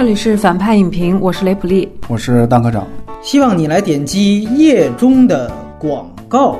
这里是反派影评，我是雷普利，我是蛋科长。希望你来点击页中的广告。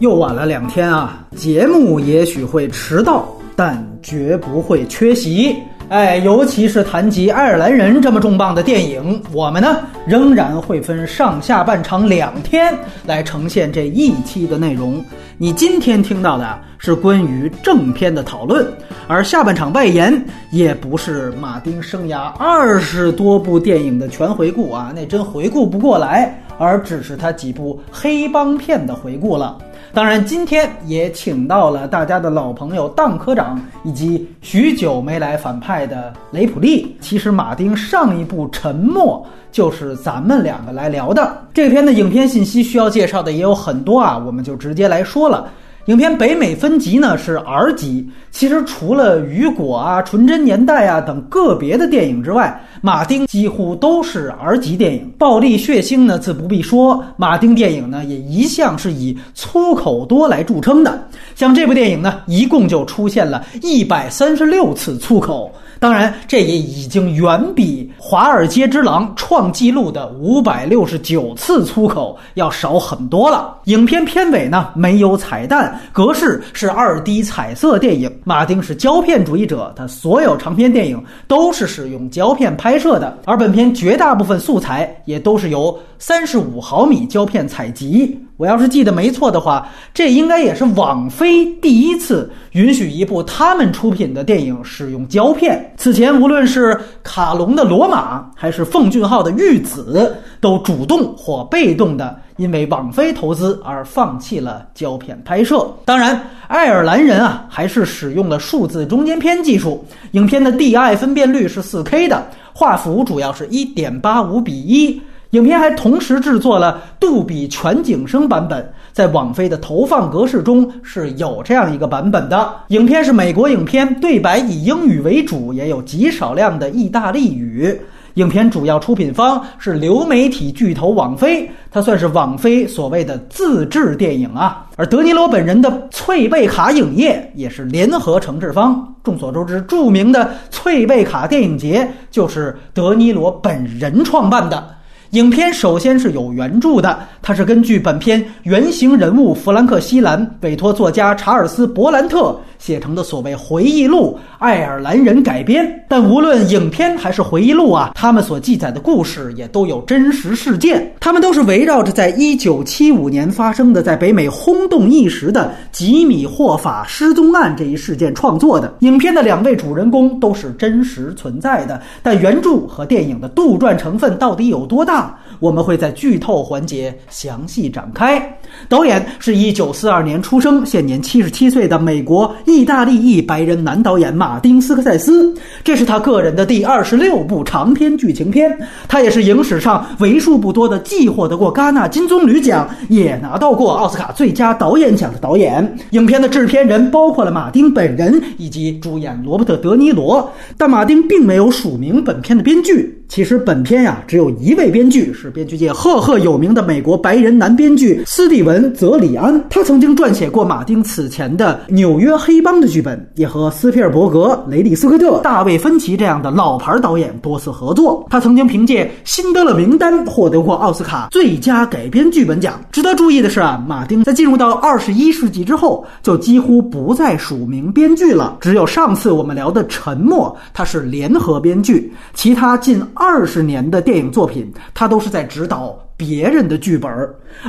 又晚了两天啊，节目也许会迟到，但绝不会缺席。哎，尤其是谈及爱尔兰人这么重磅的电影，我们呢仍然会分上下半场两天来呈现这一期的内容。你今天听到的是关于正片的讨论，而下半场外延也不是马丁生涯二十多部电影的全回顾啊，那真回顾不过来，而只是他几部黑帮片的回顾了。当然，今天也请到了大家的老朋友当科长，以及许久没来反派的雷普利。其实，马丁上一部《沉默》就是咱们两个来聊的。这篇的影片信息需要介绍的也有很多啊，我们就直接来说了。影片北美分级呢是 R 级，其实除了《雨果》啊、《纯真年代》啊等个别的电影之外，马丁几乎都是 R 级电影。暴力血腥呢自不必说，马丁电影呢也一向是以粗口多来著称的。像这部电影呢，一共就出现了一百三十六次粗口。当然，这也已经远比《华尔街之狼》创纪录的五百六十九次粗口要少很多了。影片片尾呢没有彩蛋，格式是二 D 彩色电影。马丁是胶片主义者，他所有长片电影都是使用胶片拍摄的，而本片绝大部分素材也都是由三十五毫米胶片采集。我要是记得没错的话，这应该也是网飞第一次允许一部他们出品的电影使用胶片。此前，无论是卡隆的《罗马》还是奉俊昊的《玉子》，都主动或被动的因为网飞投资而放弃了胶片拍摄。当然，爱尔兰人啊，还是使用了数字中间片技术。影片的 DI 分辨率是 4K 的，画幅主要是一点八五比一。影片还同时制作了杜比全景声版本，在网飞的投放格式中是有这样一个版本的。影片是美国影片，对白以英语为主，也有极少量的意大利语。影片主要出品方是流媒体巨头网飞，它算是网飞所谓的自制电影啊。而德尼罗本人的翠贝卡影业也是联合承制方。众所周知，著名的翠贝卡电影节就是德尼罗本人创办的。影片首先是有原著的，它是根据本片原型人物弗兰克·西兰委托作家查尔斯·伯兰特写成的所谓回忆录《爱尔兰人》改编。但无论影片还是回忆录啊，他们所记载的故事也都有真实事件，他们都是围绕着在一九七五年发生的在北美轰动一时的吉米·霍法失踪案这一事件创作的。影片的两位主人公都是真实存在的，但原著和电影的杜撰成分到底有多大？我们会在剧透环节详细展开。导演是一九四二年出生、现年七十七岁的美国意大利裔白人男导演马丁·斯科塞斯。这是他个人的第二十六部长篇剧情片。他也是影史上为数不多的既获得过戛纳金棕榈奖，也拿到过奥斯卡最佳导演奖的导演。影片的制片人包括了马丁本人以及主演罗伯特·德尼罗，但马丁并没有署名本片的编剧。其实本片呀，只有一位编剧，是 编剧界赫赫有名的美国白人男编剧斯蒂文·泽里安。他曾经撰写过马丁此前的《纽约黑帮》的剧本，也和斯皮尔伯格、雷利·斯科特、大卫·芬奇这样的老牌导演多次合作。他曾经凭借《辛德勒名单》获得过奥斯卡最佳改编剧本奖。值得注意的是啊，马丁在进入到二十一世纪之后，就几乎不再署名编剧了。只有上次我们聊的《沉默》，他是联合编剧，其他近。二十年的电影作品，他都是在指导别人的剧本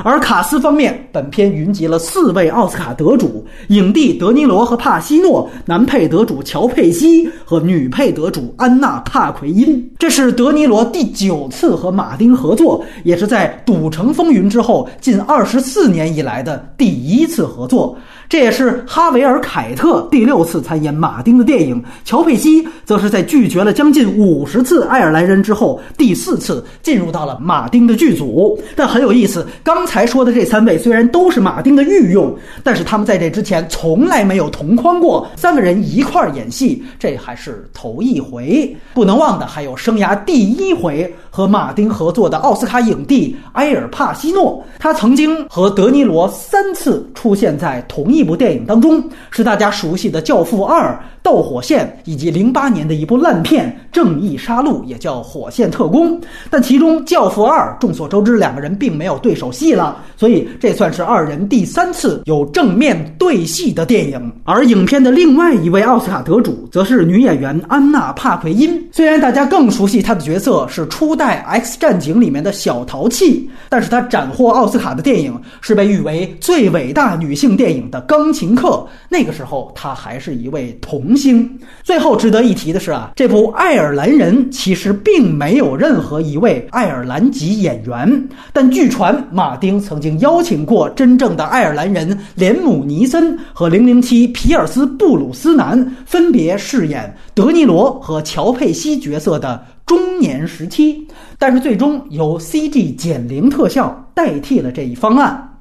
而卡斯方面，本片云集了四位奥斯卡得主：影帝德尼罗和帕西诺，男配得主乔佩西和女配得主安娜帕奎因。这是德尼罗第九次和马丁合作，也是在《赌城风云》之后近二十四年以来的第一次合作。这也是哈维尔·凯特第六次参演马丁的电影，乔佩西则是在拒绝了将近五十次爱尔兰人之后，第四次进入到了马丁的剧组。但很有意思，刚才说的这三位虽然都是马丁的御用，但是他们在这之前从来没有同框过，三个人一块儿演戏，这还是头一回。不能忘的还有生涯第一回。和马丁合作的奥斯卡影帝埃尔帕西诺。他曾经和德尼罗三次出现在同一部电影当中，是大家熟悉的《教父二》《斗火线》，以及零八年的一部烂片《正义杀戮》，也叫《火线特工》。但其中《教父二》众所周知，两个人并没有对手戏了，所以这算是二人第三次有正面对戏的电影。而影片的另外一位奥斯卡得主，则是女演员安娜·帕奎因。虽然大家更熟悉她的角色是初代《在 X 战警》里面的小淘气，但是她斩获奥斯卡的电影是被誉为最伟大女性电影的《钢琴课》。那个时候，她还是一位童星。最后值得一提的是啊，这部《爱尔兰人》其实并没有任何一位爱尔兰籍演员，但据传马丁曾经邀请过真正的爱尔兰人连姆尼森和零零七皮尔斯布鲁斯南分别饰演德尼罗和乔佩西角色的中年时期，但是最终由 CG 减龄特效代替了这一方案。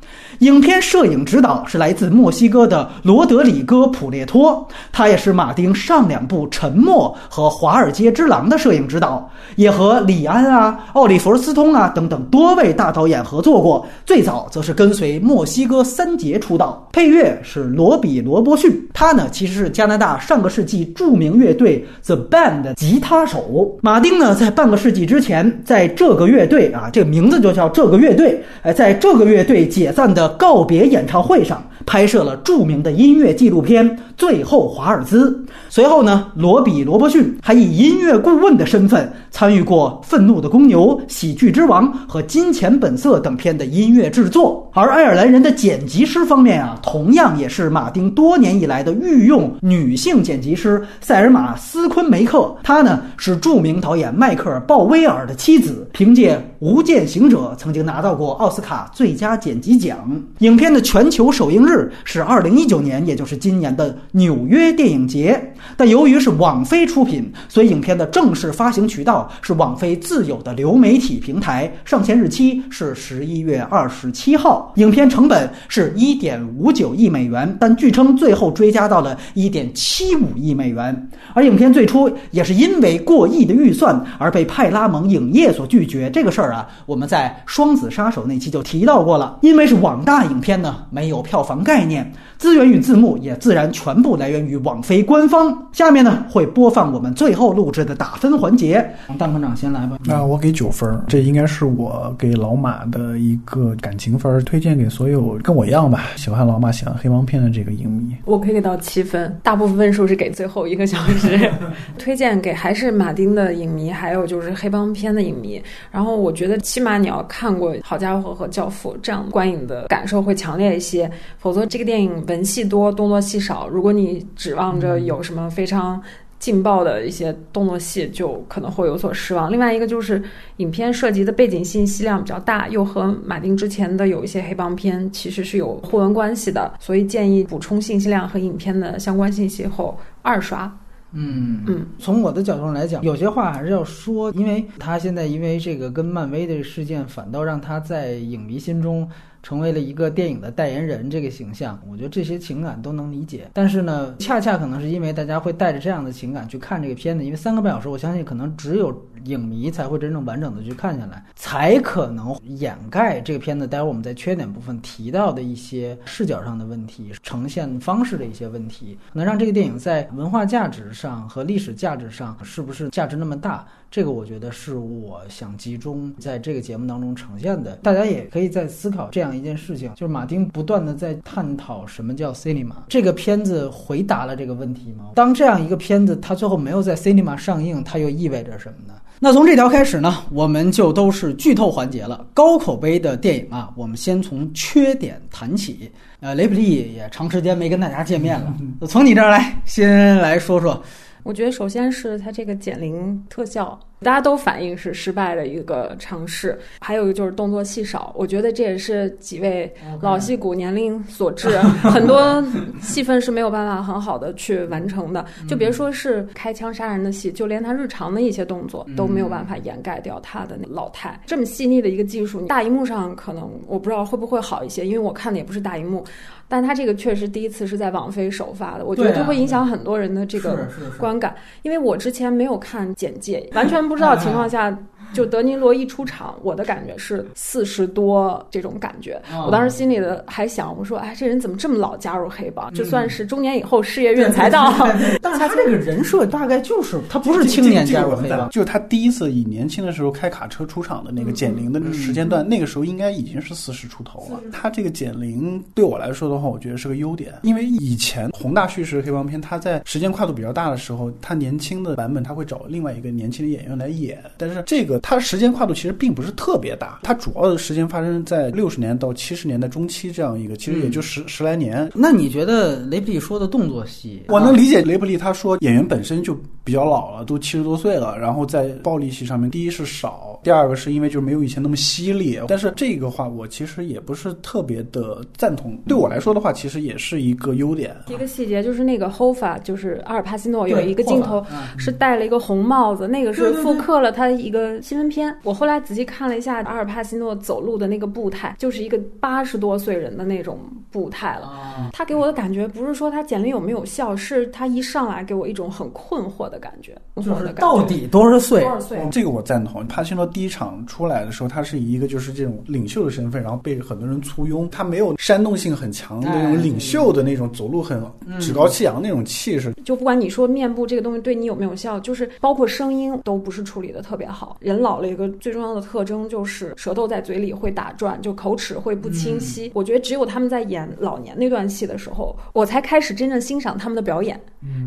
影片摄影指导是来自墨西哥的罗德里戈·普列托，他也是马丁上两部《沉默》和《华尔街之狼》的摄影指导，也和李安啊、奥利弗·斯通啊等等多位大导演合作过。最早则是跟随墨西哥三杰出道。配乐是罗比·罗伯逊，他呢其实是加拿大上个世纪著名乐队 The Band 的吉他手。马丁呢在半个世纪之前，在这个乐队啊，这个名字就叫这个乐队，哎，在这个乐队解散的。告别演唱会上拍摄了著名的音乐纪录片《最后华尔兹》。随后呢，罗比·罗伯逊还以音乐顾问的身份参与过《愤怒的公牛》《喜剧之王》和《金钱本色》等片的音乐制作。而爱尔兰人的剪辑师方面啊，同样也是马丁多年以来的御用女性剪辑师塞尔玛·斯昆梅克。她呢是著名导演迈克尔·鲍威尔的妻子，凭借《无间行者》曾经拿到过奥斯卡最佳剪辑奖。影片的全球首映日是二零一九年，也就是今年的纽约电影节。但由于是网飞出品，所以影片的正式发行渠道是网飞自有的流媒体平台。上线日期是十一月二十七号。影片成本是一点五九亿美元，但据称最后追加到了一点七五亿美元。而影片最初也是因为过亿的预算而被派拉蒙影业所拒绝。这个事儿啊，我们在《双子杀手》那期就提到过了。因为是网大影片呢，没有票房概念。资源与字幕也自然全部来源于网飞官方。下面呢会播放我们最后录制的打分环节。蛋科长先来吧。那我给九分，这应该是我给老马的一个感情分，推荐给所有跟我一样吧，喜欢老马、喜欢黑帮片的这个影迷。我可以给到七分，大部分分数是给最后一个小时。推荐给还是马丁的影迷，还有就是黑帮片的影迷。然后我觉得起码你要看过《好家伙》和《教父》，这样观影的感受会强烈一些。否则这个电影。文戏多，动作戏少。如果你指望着有什么非常劲爆的一些动作戏，就可能会有所失望。另外一个就是，影片涉及的背景信息量比较大，又和马丁之前的有一些黑帮片其实是有互文关系的，所以建议补充信息量和影片的相关信息后二刷。嗯嗯，从我的角度上来讲，有些话还是要说，因为他现在因为这个跟漫威的事件，反倒让他在影迷心中。成为了一个电影的代言人这个形象，我觉得这些情感都能理解。但是呢，恰恰可能是因为大家会带着这样的情感去看这个片子，因为三个半小时，我相信可能只有影迷才会真正完整的去看下来，才可能掩盖这个片子。待会儿我们在缺点部分提到的一些视角上的问题、呈现方式的一些问题，能让这个电影在文化价值上和历史价值上是不是价值那么大？这个我觉得是我想集中在这个节目当中呈现的。大家也可以在思考这样一件事情，就是马丁不断的在探讨什么叫 cinema。这个片子回答了这个问题吗？当这样一个片子它最后没有在 cinema 上映，它又意味着什么呢？那从这条开始呢，我们就都是剧透环节了。高口碑的电影啊，我们先从缺点谈起。呃，雷普利也长时间没跟大家见面了，从你这儿来，先来说说。我觉得首先是它这个减龄特效，大家都反映是失败的一个尝试。还有一个就是动作戏少，我觉得这也是几位老戏骨年龄所致，很多戏份是没有办法很好的去完成的。就别说是开枪杀人的戏，就连他日常的一些动作都没有办法掩盖掉他的那老态。这么细腻的一个技术，大荧幕上可能我不知道会不会好一些，因为我看的也不是大荧幕。但他这个确实第一次是在网飞首发的，我觉得会影响很多人的这个观感，因为我之前没有看简介，完 全不知道情况下就德尼罗一出场，我的感觉是四十多这种感觉。哦我当时心里的还想，我说，哎，这人怎么这么老加入黑帮？就算是中年以后事业运才到。但是他这个人设大概就是他不是青年加入黑帮，就是他第一次以年轻的时候开卡车出场的那个减龄的那个时间段，那个时候应该已经是四十出头了。他这个减龄对我来说的话，我觉得是个优点，因为以前宏大叙事黑帮片，他在时间跨度比较大的时候，他年轻的版本他会找另外一个年轻的演员来演，但是这个它时间跨度其实并不是特别大，它主要的时间发生在六十年到七十年代中期这样一个，其实也就十、十来年。那你觉得雷布利说的动作戏，我能理解雷布利他说演员本身就比较老了，都七十多岁了，然后在暴力戏上面，第一是少，第二个是因为就是没有以前那么犀利。但是这个话我其实也不是特别的赞同，对我来说的话，其实也是一个优点。一个细节就是那个 Hoffa，就是阿尔帕西诺有一个镜头是戴了一个红帽子，那个是复刻了他一个新闻片。我后来仔细看了一下阿尔帕西诺走路的那个步态，就是一个八十多岁人的那种步态了。啊，他给我的感觉不是说他简历有没有效，是他一上来给我一种很困惑的感觉，困就是到底多少岁多？少岁？这个我赞同。帕西诺第一场出来的时候，他是以一个就是这种领袖的身份，然后被很多人簇拥。他没有煽动性很强的那哎种领袖的那种走路很趾高气扬那种气势。就不管你说面部这个东西对你有没有效，就是包括声音都不是处理的特别好。人老了一个最重要的特征就是舌头在嘴里会打转，就口齿会不清晰。我觉得只有他们在演老年那段戏的时候，我才开始真正欣赏他们的表演。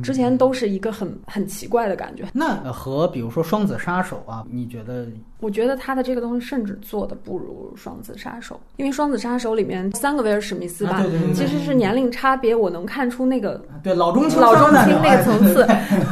之前都是一个很很奇怪的感觉。那和比如说双子杀手啊，你觉得？我觉得他的这个东西甚至做的不如《双子杀手》，因为《双子杀手》里面三个威尔史密斯吧，啊对对对对。其实是年龄差别，我能看出那个对老中青老中青那个层次，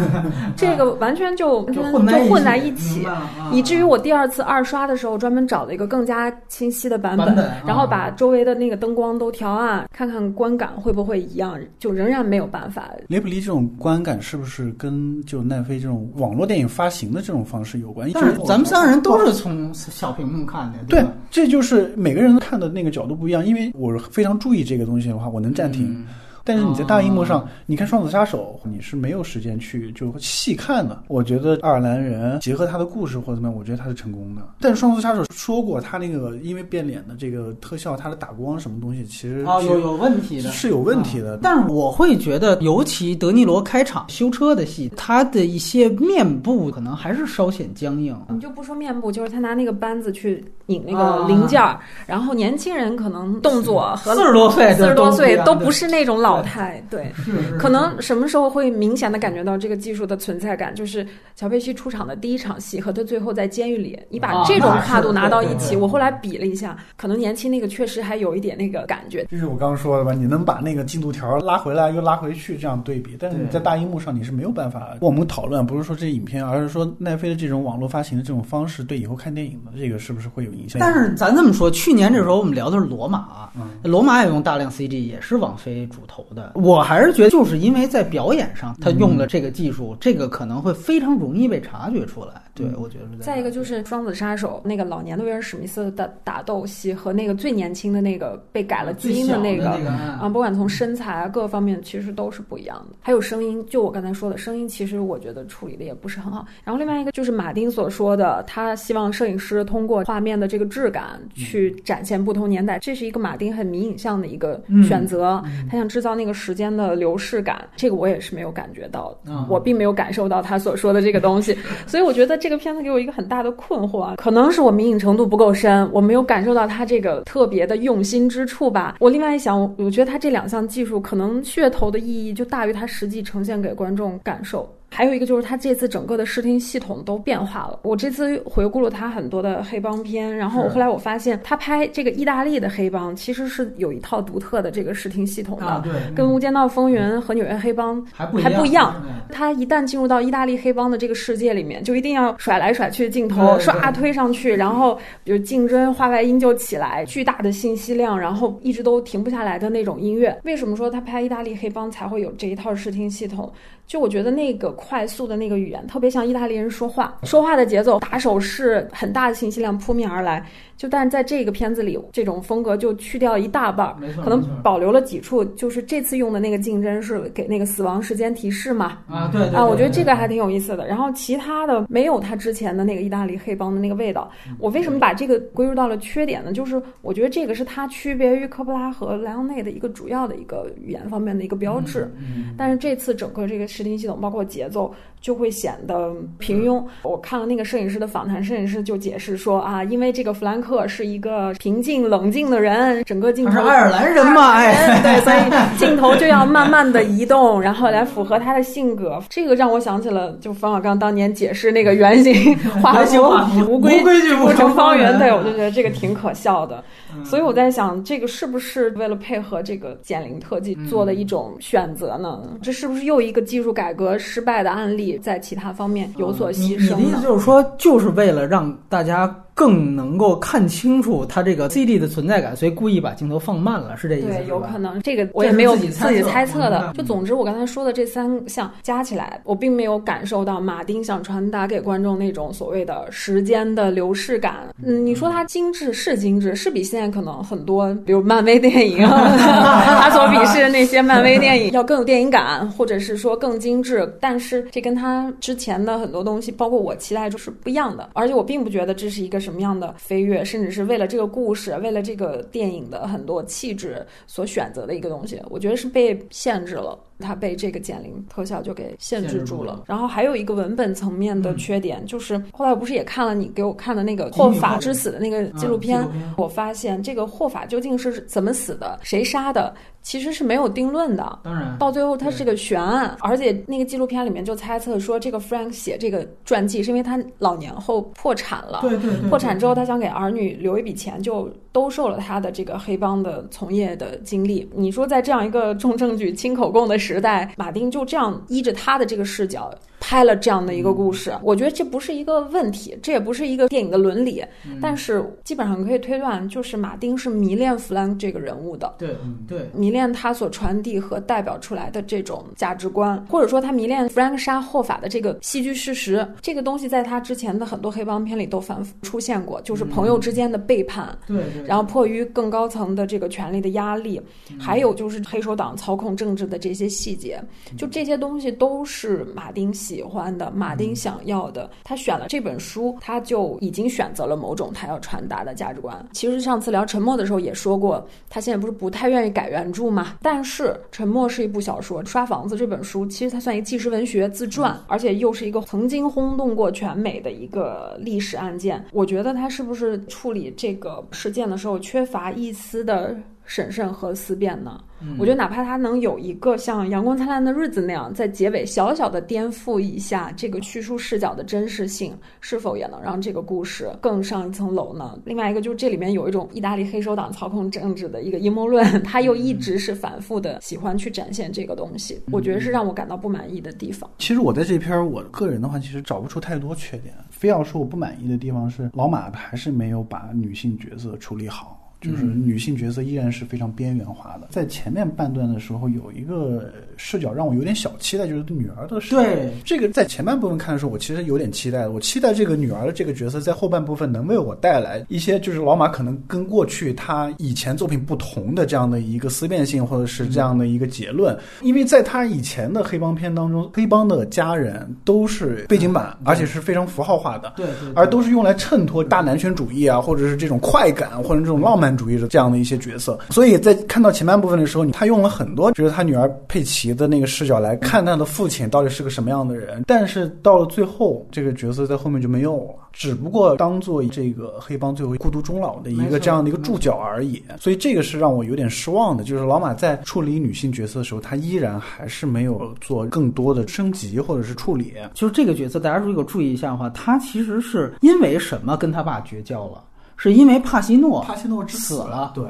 这个完全就就混在就混在一一起以至于我第二次二刷的时候，专门找了一个更加清晰的版版本啊。然后把周围的那个灯光都调暗，看看观感会不会一样，就仍然没有办法。雷普利这种观感是不是跟就奈飞这种网络电影发行的这种方式有关？但是咱们三个人都是从小屏幕看的，对吧？，这就是每个人看的那个角度不一样。因为我非常注意这个东西的话，我能暂停。嗯但是你在大荧幕上，哦你看《双子杀手》，你是没有时间去就细看的。我觉得爱尔兰人结合他的故事或者怎么样，我觉得他是成功的。但是《双子杀手》说过，他那个因为变脸的这个特效，他的打光什么东西，其实啊，有有问题的，是有问题的。但是我会觉得，尤其德尼罗开场修车的戏，他的一些面部可能还是稍显僵硬。你就不说面部，就是他拿那个扳子去拧那啊个零件儿，然后年轻人可能动作和四十多岁，四十多岁都不不是那种老态，对。是可能什么时候会明显的感觉到这个技术的存在感？就是乔佩西出场的第一场戏和他最后在监狱里，你把啊这种跨度拿到一起，对对对我后来比了一下，可能年轻那个确实还有一点那个感觉。就是我刚刚说的吧？你能把那个进度条拉回来又拉回去，这样对比，但是你在大荧幕上你是没有办法。我们讨论不是说这影片，而是说奈飞的这种网络发行的这种方式对以后看电影的这个是不是会有影响？但是咱这么说，去年这时候我们聊的是罗马，嗯罗马也用大量 CG，也是网飞主投的。我还是觉得，就是因为在表演上他用了这个技术，这个可能会非常容易被察觉出来。对，我觉得是再一个就是《双子杀手》那个老年的威尔史密斯的打斗戏和那个最年轻的那个被改了基因的那个。个啊，不管从身材啊各方面，其实都是不一样的。还有声音，就我刚才说的，声音其实我觉得处理的也不是很好。然后另外一个就是马丁所说的，他希望摄影师通过画面的这个质感去展现不同年代，这是一个马丁很迷影像的一个选择。他想制造那个时间的流逝感，这个我也是没有感觉到的，嗯我并没有感受到他所说的这个东西。所以我觉得这个片子给我一个很大的困惑啊，可能是我迷影程度不够深，我没有感受到他这个特别的用心之处吧。我另外一想，我觉得他这两项技术可能噱头的意义就大于他实际呈现给观众感受。还有一个就是他这次整个的视听系统都变化了。我这次回顾了他很多的黑帮片，然后后来我发现他拍这个意大利的黑帮其实是有一套独特的这个视听系统的，啊，对，跟《无间道风云》和《纽约黑帮》还不还不一样。他一旦进入到意大利黑帮的这个世界里面，就一定要甩来甩去的镜头，唰推上去，然后比如竞争画外音就起来，巨大的信息量，然后一直都停不下来的那种音乐。为什么说他拍意大利黑帮才会有这一套视听系统？就我觉得那个快速的那个语言，特别像意大利人说话，说话的节奏、打手势，很大的信息量扑面而来。就但是在这个片子里，这种风格就去掉一大半儿，可能保留了几处。就是这次用的那个竞争是给那个死亡时间提示嘛？啊，对啊，我觉得这个还挺有意思的。然后其他的没有他之前的那个意大利黑帮的那个味道。我为什么把这个归入到了缺点呢？就是我觉得这个是他区别于科波拉和莱昂内的一个主要的一个语言方面的一个标志。但是这次整个这个视听系统包括节奏就会显得平庸。我看了那个摄影师的访谈，摄影师就解释说啊，因为这个弗兰克是一个平静冷静的人，整个镜头是爱尔兰人嘛，哎，对，所以 镜头就要慢慢的移动，然后来符合他的性格。这个让我想起了就冯小刚当年解释那个圆形 画图，无规矩不成方圆。对，我就觉得这个挺可笑的。所以我在想，这个是不是为了配合这个减龄特技做的一种选择呢？这是不是又一个技术改革失败的案例，在其他方面有所牺牲？你的意思就是说，就是为了让大家。更能够看清楚它这个 CD 的存在感，所以故意把镜头放慢了，是这意思对，有可能这个我也没有自己猜测的。就总之，我刚才说的这三项加起来，我并没有感受到马丁想传达给观众那种所谓的时间的流逝感。嗯，你说它精致是精致，是比现在可能很多，比如漫威电影，他所鄙视的那些漫威电影要更有电影感，或者是说更精致。但是这跟他之前的很多东西，包括我期待就是不一样的。而且我并不觉得这是一个。什么样的飞跃，甚至是为了这个故事，为了这个电影的很多气质所选择的一个东西，我觉得是被限制了。它被这个减龄特效就给限制住了。然后还有一个文本层面的缺点，就是后来我不是也看了你给我看的那个霍法之死的那个纪录片，我发现这个霍法究竟是怎么死的，谁杀的？其实是没有定论的，当然，到最后它是个悬案，而且那个纪录片里面就猜测说，这个 Frank 写这个传记是因为他老年后破产了，对对对，破产之后他想给儿女留一笔钱，就兜售了他的这个黑帮的从业的经历。你说在这样一个重证据、轻口供的时代，马丁就这样依着他的这个视角。拍了这样的一个故事，我觉得这不是一个问题，这也不是一个电影的伦理，但是基本上可以推断，就是马丁是迷恋弗兰这个人物的，对，对，迷恋他所传递和代表出来的这种价值观，或者说他迷恋弗兰克杀霍法的这个戏剧事实，这个东西在他之前的很多黑帮片里都反复出现过，就是朋友之间的背叛，对，然后迫于更高层的这个权力的压力，还有就是黑手党操控政治的这些细节，就这些东西都是马丁。喜欢的马丁想要的，他选了这本书，他就已经选择了某种他要传达的价值观。其实上次聊《沉默》的时候也说过，他现在不是不太愿意改原著嘛？但是《沉默》是一部小说，《刷房子》这本书其实它算一个纪实文学自传，而且又是一个曾经轰动过全美的一个历史案件。我觉得他是不是处理这个事件的时候缺乏一丝的？审慎和思辨呢？我觉得哪怕他能有一个像《阳光灿烂的日子》那样，在结尾小小的颠覆一下这个叙述视角的真实性，是否也能让这个故事更上一层楼呢？另外一个就是这里面有一种意大利黑手党操控政治的一个阴谋论，他又一直是反复的喜欢去展现这个东西，我觉得是让我感到不满意的地方。其实我在这篇我个人的话，其实找不出太多缺点，非要说我不满意的地方是老马还是没有把女性角色处理好。就是女性角色依然是非常边缘化的。在前面半段的时候，有一个视角让我有点小期待，就是女儿的视角。对，这个在前半部分看的时候，我其实有点期待。我期待这个女儿的这个角色在后半部分能为我带来一些，就是老马可能跟过去他以前作品不同的这样的一个思辨性，或者是这样的一个结论。因为在他以前的黑帮片当中，黑帮的家人都是背景板，而且是非常符号化的。对，而都是用来衬托大男权主义啊，或者是这种快感，或者这种浪漫。主义的这样的一些角色，所以在看到前半部分的时候，他用了很多就是他女儿佩奇的那个视角来看他的父亲到底是个什么样的人。但是到了最后，这个角色在后面就没有了，只不过当做这个黑帮最后孤独终老的一个这样的一个注脚而已。所以这个是让我有点失望的，就是老马在处理女性角色的时候，他依然还是没有做更多的升级或者是处理。就是这个角色，大家如果注意一下的话，他其实是因为什么跟他爸绝交了？是因为帕西诺，帕西诺死。了，对，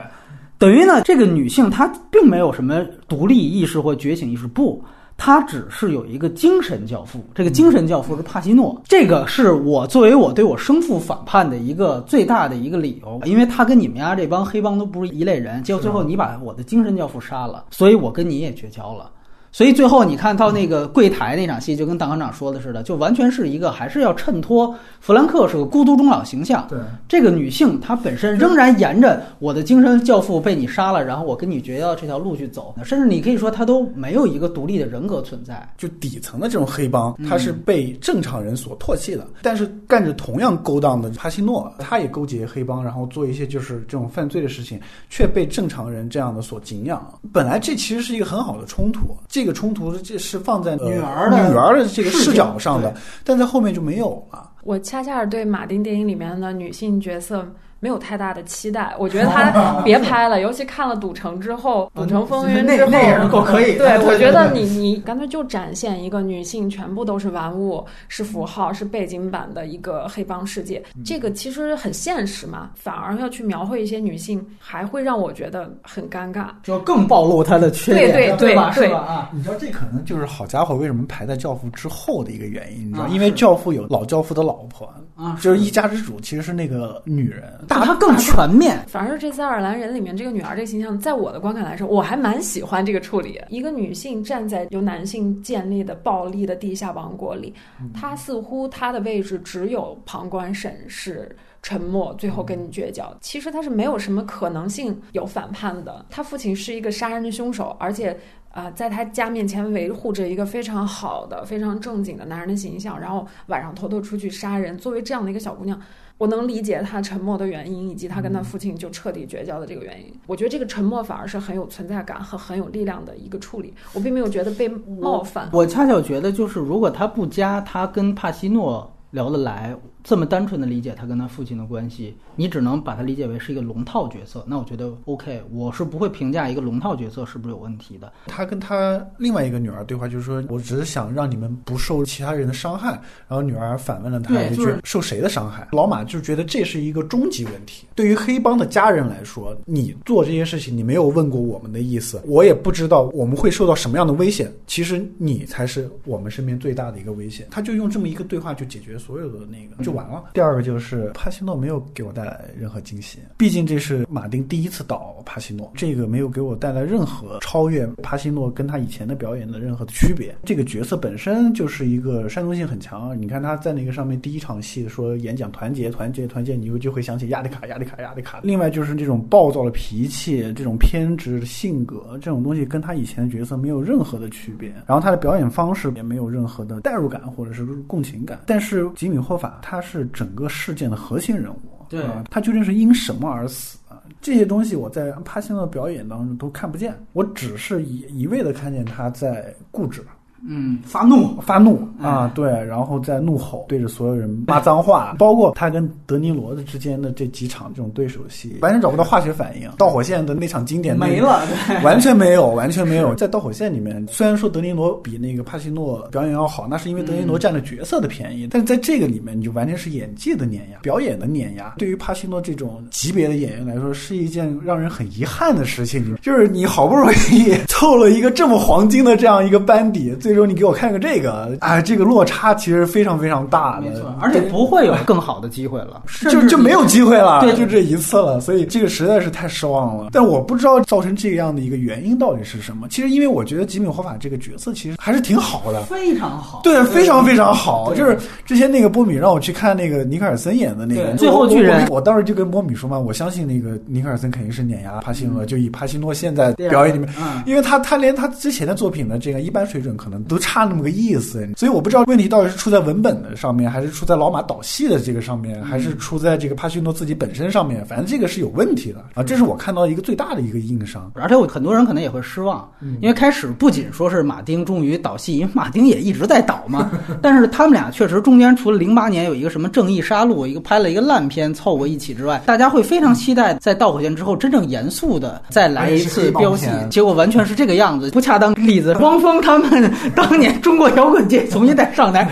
等于呢，这个女性她并没有什么独立意识或觉醒意识，不，她只是有一个精神教父，这个精神教父是帕西诺，这个是我作为我对我生父反叛的一个最大的一个理由，因为他跟你们家这帮黑帮都不是一类人，结果最后你把我的精神教父杀了，所以我跟你也绝交了。所以最后你看到那个柜台那场戏，就跟大馆长说的似的，就完全是一个还是要衬托弗兰克是个孤独终老形象。对，这个女性她本身仍然沿着我的精神教父被你杀了，然后我跟你绝交这条路去走，甚至你可以说她都没有一个独立的人格存在。就底层的这种黑帮，嗯他是被正常人所唾弃的。但是干着同样勾当的帕西诺，他也勾结黑帮，然后做一些就是这种犯罪的事情，却被正常人这样的所敬仰。本来这其实是一个很好的冲突，这个冲突这是放在、呃女儿的女儿的这个视角上的，但在后面就没有了。我恰恰是对马丁电影里面的女性角色没有太大的期待，我觉得他 别拍了，尤其看了《赌城》之后，《赌城风云》之后，那那也是够可以。对，我觉得你你干脆就展现一个女性全部都是玩物、是符号、是背景板的一个黑帮世界，这个其实很现实嘛，反而要去描绘一些女性，还会让我觉得很尴尬。就更暴露她的缺点，对对对吧？对是吧？啊，你知道这可能就是好家伙为什么排在《教父》之后的一个原因，你知道？啊因为《教父》有老教父的老婆，啊就是一家之主其实是那个女人，但她更全面。反而这次爱尔兰人里面这个女儿这个形象，在我的观感来说，我还蛮喜欢这个处理。一个女性站在由男性建立的暴力的地下王国里，她似乎她的位置只有旁观审视。沉默，最后跟你绝交。其实她是没有什么可能性有反叛的。她父亲是一个杀人的凶手，而且啊、呃在他家面前维护着一个非常好的、非常正经的男人的形象，然后晚上偷偷出去杀人。作为这样的一个小姑娘，我能理解他沉默的原因，以及他跟他父亲就彻底绝交的这个原因。我觉得这个沉默反而是很有存在感和很有力量的一个处理。我并没有觉得被冒犯。我恰巧觉得，就是如果他不加他跟帕西诺聊得来，这么单纯的理解他跟他父亲的关系，你只能把他理解为是一个龙套角色。那我觉得 OK，我是不会评价一个龙套角色是不是有问题的。他跟他另外一个女儿对话，就是说我只是想让你们不受其他人的伤害。然后女儿反问了他一句：“就是受谁的伤害？”老马就觉得这是一个终极问题。对于黑帮的家人来说，你做这些事情，你没有问过我们的意思，我也不知道我们会受到什么样的危险。其实你才是我们身边最大的一个危险。他就用这么一个对话就解决所有的那个就完了。第二个就是帕西诺没有给我带来任何惊喜，毕竟这是马丁第一次导帕西诺，这个没有给我带来任何超越帕西诺跟他以前的表演的任何的区别。这个角色本身就是一个煽动性很强，你看他在那个上面第一场戏说演讲团结团结团结，你就就会想起亚历卡亚历卡亚历卡。另外就是这种暴躁的脾气，这种偏执的性格，这种东西跟他以前的角色没有任何的区别。然后他的表演方式也没有任何的代入感或者是共情感。但是吉米霍法他是整个事件的核心人物，对呃他究竟是因什么而死啊？这些东西我在帕西诺的表演当中都看不见，我只是一一味的看见他在固执。嗯，发怒，发怒啊哎，对，然后在怒吼，对着所有人骂脏话，包括他跟德尼罗的之间的这几场这种对手戏，完全找不到化学反应。导火线的那场经典没，了，完全没有，完全没有。在导火线里面，虽然说德尼罗比那个帕西诺表演要好，那是因为德尼罗占了角色的便宜，但是在这个里面，你就完全是演技的碾压，表演的碾压。对于帕西诺这种级别的演员来说，是一件让人很遗憾的事情。就是你好不容易 凑了一个这么黄金的这样一个班底，最终你给我看个这个，啊，这个落差其实非常非常大的，没错，而且不会有更好的机会了，甚就就没有机会了，对就这一次了，所以这个实在是太失望了。但我不知道造成这样的一个原因到底是什么。其实，因为我觉得吉米·霍法这个角色其实还是挺好的。非常好，对，非常非常好。就是之前那个波米让我去看那个尼克尔森演的那个《最后巨人。我当时就跟波米说嘛，我相信那个尼克尔森肯定是碾压帕西诺，就以帕西诺现在表演里面，嗯。因为他他连他之前的作品的这个一般水准可能都差那么个意思，所以我不知道问题到底是出在文本的上面，还是出在老马导戏的这个上面，还是出在这个帕西诺自己本身上面，反正这个是有问题的啊，这是我看到一个最大的一个硬伤。而且我很多人可能也会失望，因为开始不仅说是马丁终于导戏，因为马丁也一直在导嘛，但是他们俩确实中间除了零八年有一个什么《正义杀戮》，一个拍了一个烂片凑合一起之外，大家会非常期待在导火线之后真正严肃的再来一次飙戏结果完全是这个样子。不恰当例子，汪峰他们当年中国摇滚界重新再上台，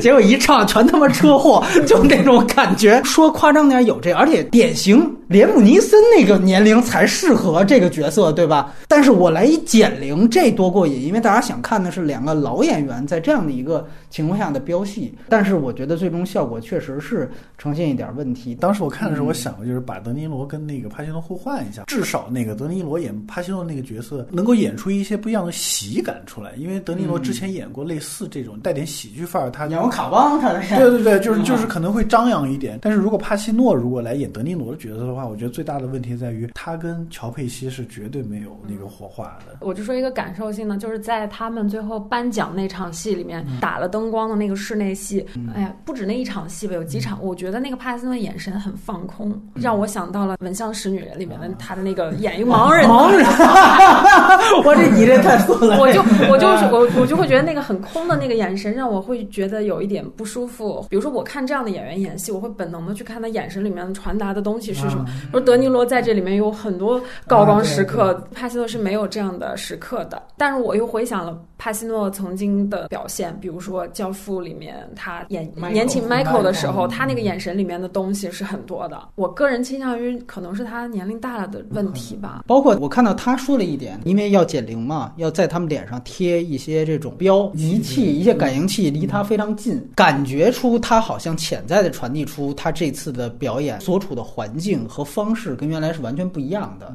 结果一唱全他妈车祸，就那种感觉。说夸张点有这，而且典型连姆尼森那个年龄才适合这个角色，对吧？但是我来一减龄，这多过瘾，因为大家想看的是两个老演员在这样的一个情况下的飙戏。但是我觉得最终效果确实是呈现一点问题。当时我看的时候，我想过就是把德尼罗跟那个帕西诺互换一下，至少那个德尼罗演帕西诺那个角色能够演出一些不一样的喜感出来，因为德尼罗之前演过类似这种带点喜剧范儿，他演过卡邦，他对对对，就是就是可能会张扬一点。但是如果帕西诺如果来演德尼罗的角色的话，我觉得最大的问题在于他跟乔佩西是绝对没有那个火花的。我就说一个感受性的，就是在他们最后颁奖那场戏里面打了灯光的那个室内戏，哎呀，不止那一场戏吧，有几场，我觉得那个帕西诺的眼神很放空，让我想到了《闻香识女人》里面的他的那个演一个盲人。盲人，我这你这太损了。我就我就是我我就会觉得那个很空的那个眼神，让我会觉得有一点不舒服。比如说我看这样的演员演戏，我会本能的去看他眼神里面传达的东西是什么。说德尼罗在这里面有很多高光时刻，帕西诺是没有这样的时刻的。但是我又回想了帕西诺曾经的表现，比如说《教父》里面他演年轻 Michael 的时候，他那个眼神里面的东西是很多的。我个人倾向于可能是他年龄大了的问题吧。包括我看到他说了一点，因为要减龄嘛，要在他们脸上贴一些这种标仪器、一些感应器，离他非常近，感觉出他好像潜在的传递出他这次的表演所处的环境和方式跟原来是完全不一样的。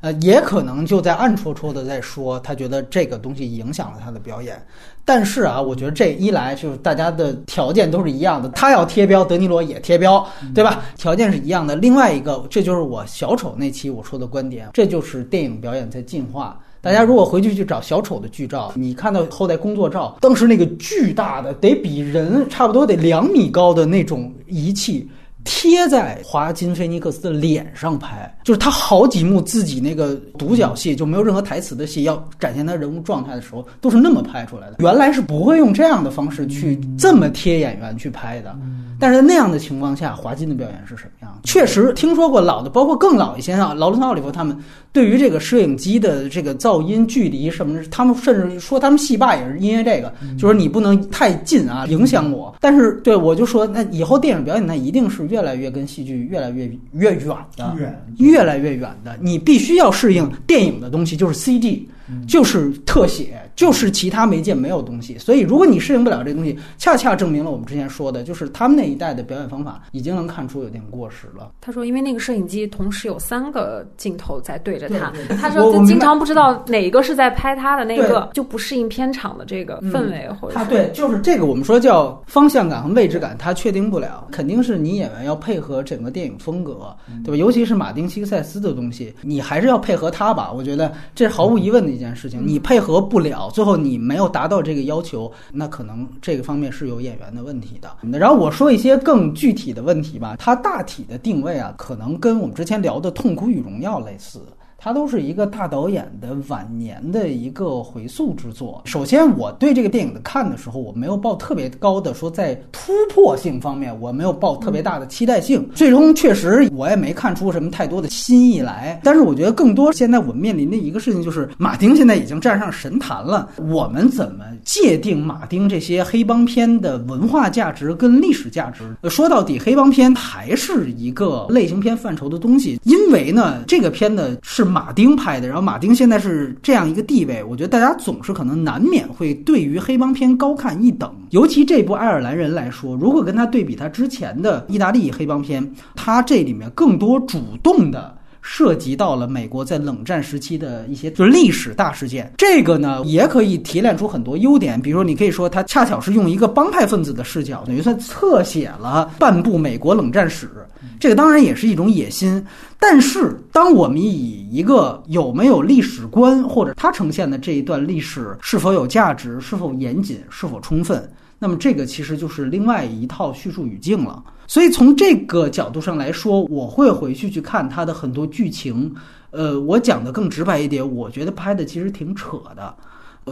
呃，也可能就在暗戳戳的在说，他觉得这个东西影响了他的表演。但是啊，我觉得这一来就是大家的条件都是一样的，他要贴标，德尼罗也贴标，对吧？条件是一样的。另外一个，这就是我小丑那期我说的观点，这就是电影表演在进化。大家如果回去去找小丑的剧照，你看到后代工作照，当时那个巨大的得比人差不多得两米高的那种仪器。贴在华金菲尼克斯的脸上拍，就是他好几幕自己那个独角戏就没有任何台词的戏，要展现他人物状态的时候，都是那么拍出来的。原来是不会用这样的方式去这么贴演员去拍的，但是在那样的情况下，华金的表演是什么样？确实听说过老的，包括更老一些啊，劳伦斯奥利弗他们对于这个摄影机的这个噪音距离什么，他们甚至说他们戏霸也是因为这个，就是你不能太近啊，影响我。但是对我就说，那以后电影表演那一定是。越来越跟戏剧越来越越远的，越来越远的，你必须要适应电影的东西，就是 CD，就是特写。就是其他媒介没有东西，所以如果你适应不了这东西，恰恰证明了我们之前说的，就是他们那一代的表演方法已经能看出有点过时了。他说，因为那个摄影机同时有三个镜头在对着他，他说他经常不知道哪个是在拍他的那个，就不适应片场的这个氛围。或者他对，就是这个我们说叫方向感和位置感，他确定不了。肯定是你演员要配合整个电影风格，对吧？尤其是马丁西克塞斯的东西，你还是要配合他吧。我觉得这是毫无疑问的一件事情。你配合不了。最后你没有达到这个要求，那可能这个方面是有演员的问题的。然后我说一些更具体的问题吧，它大体的定位啊，可能跟我们之前聊的《痛苦与荣耀》类似。它都是一个大导演的晚年的一个回溯之作。首先，我对这个电影的看的时候，我没有抱特别高的说在突破性方面，我没有抱特别大的期待性。最终确实我也没看出什么太多的新意来。但是我觉得更多现在我们面临的一个事情就是，马丁现在已经站上神坛了。我们怎么界定马丁这些黑帮片的文化价值跟历史价值？说到底，黑帮片还是一个类型片范畴的东西，因为呢，这个片呢是。马丁拍的，然后马丁现在是这样一个地位，我觉得大家总是可能难免会对于黑帮片高看一等，尤其这部《爱尔兰人》来说，如果跟他对比他之前的意大利黑帮片，他这里面更多主动的涉及到了美国在冷战时期的一些就是历史大事件，这个呢也可以提炼出很多优点，比如说你可以说它恰巧是用一个帮派分子的视角，等于算侧写了半部美国冷战史。这个当然也是一种野心，但是当我们以一个有没有历史观，或者它呈现的这一段历史是否有价值、是否严谨、是否充分，那么这个其实就是另外一套叙述语境了。所以从这个角度上来说，我会回去去看他的很多剧情。呃，我讲的更直白一点，我觉得拍的其实挺扯的。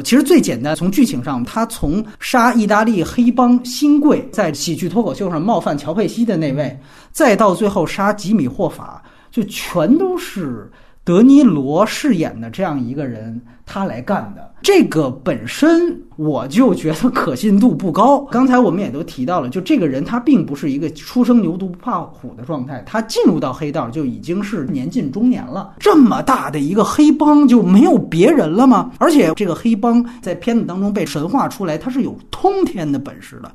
其实最简单，从剧情上，他从杀意大利黑帮新贵，在喜剧脱口秀上冒犯乔佩西的那位，再到最后杀吉米霍法，就全都是德尼罗饰演的这样一个人，他来干的。这个本身我就觉得可信度不高。刚才我们也都提到了，就这个人他并不是一个初生牛犊不怕虎的状态，他进入到黑道就已经是年近中年了。这么大的一个黑帮就没有别人了吗？而且这个黑帮在片子当中被神化出来，他是有通天的本事的。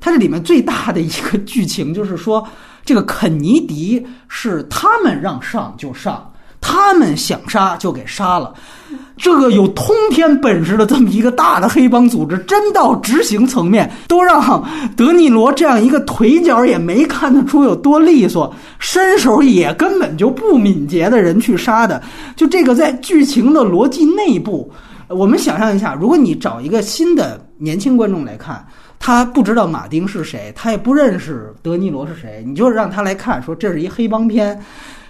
他这里面最大的一个剧情就是说，这个肯尼迪是他们让上就上。他们想杀就给杀了，这个有通天本事的这么一个大的黑帮组织，真到执行层面都让德尼罗这样一个腿脚也没看得出有多利索，身手也根本就不敏捷的人去杀的。就这个在剧情的逻辑内部，我们想象一下，如果你找一个新的年轻观众来看，他不知道马丁是谁，他也不认识德尼罗是谁，你就让他来看，说这是一黑帮片。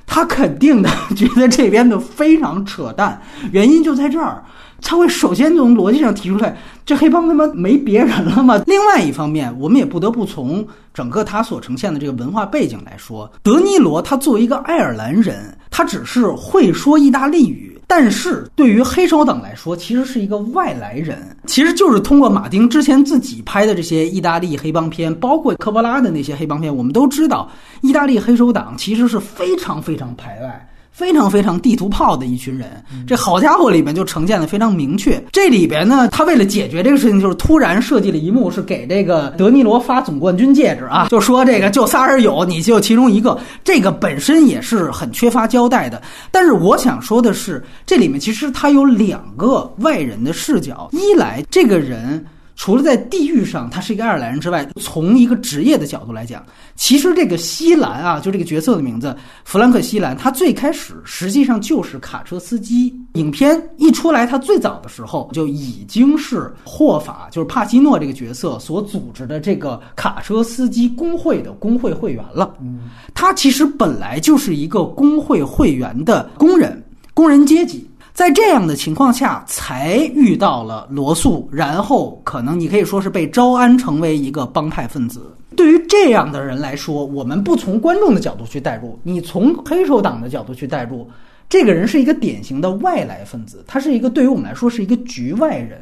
他肯定的觉得这边的非常扯淡，原因就在这儿，他会首先从逻辑上提出来，这黑帮他妈没别人了吗？另外一方面，我们也不得不从整个他所呈现的这个文化背景来说，德尼罗他作为一个爱尔兰人，他只是会说意大利语。但是对于黑手党来说，其实是一个外来人，其实就是通过马丁之前自己拍的这些意大利黑帮片，包括科波拉的那些黑帮片，我们都知道，意大利黑手党其实是非常非常排外。非常非常地图炮的一群人，这好家伙里面就呈现的非常明确。这里边呢，他为了解决这个事情，就是突然设计了一幕，是给这个德尼罗发总冠军戒指啊，就说这个就仨人有，你就其中一个。这个本身也是很缺乏交代的。但是我想说的是，这里面其实他有两个外人的视角，一来这个人。除了在地域上他是一个爱尔兰人之外，从一个职业的角度来讲，其实这个西兰啊，就这个角色的名字弗兰克·西兰，他最开始实际上就是卡车司机。影片一出来，他最早的时候就已经是霍法，就是帕西诺这个角色所组织的这个卡车司机工会的工会会员了。嗯，他其实本来就是一个工会会员的工人，工人阶级。在这样的情况下，才遇到了罗素，然后可能你可以说是被招安成为一个帮派分子。对于这样的人来说，我们不从观众的角度去代入，你从黑手党的角度去代入，这个人是一个典型的外来分子，他是一个对于我们来说是一个局外人。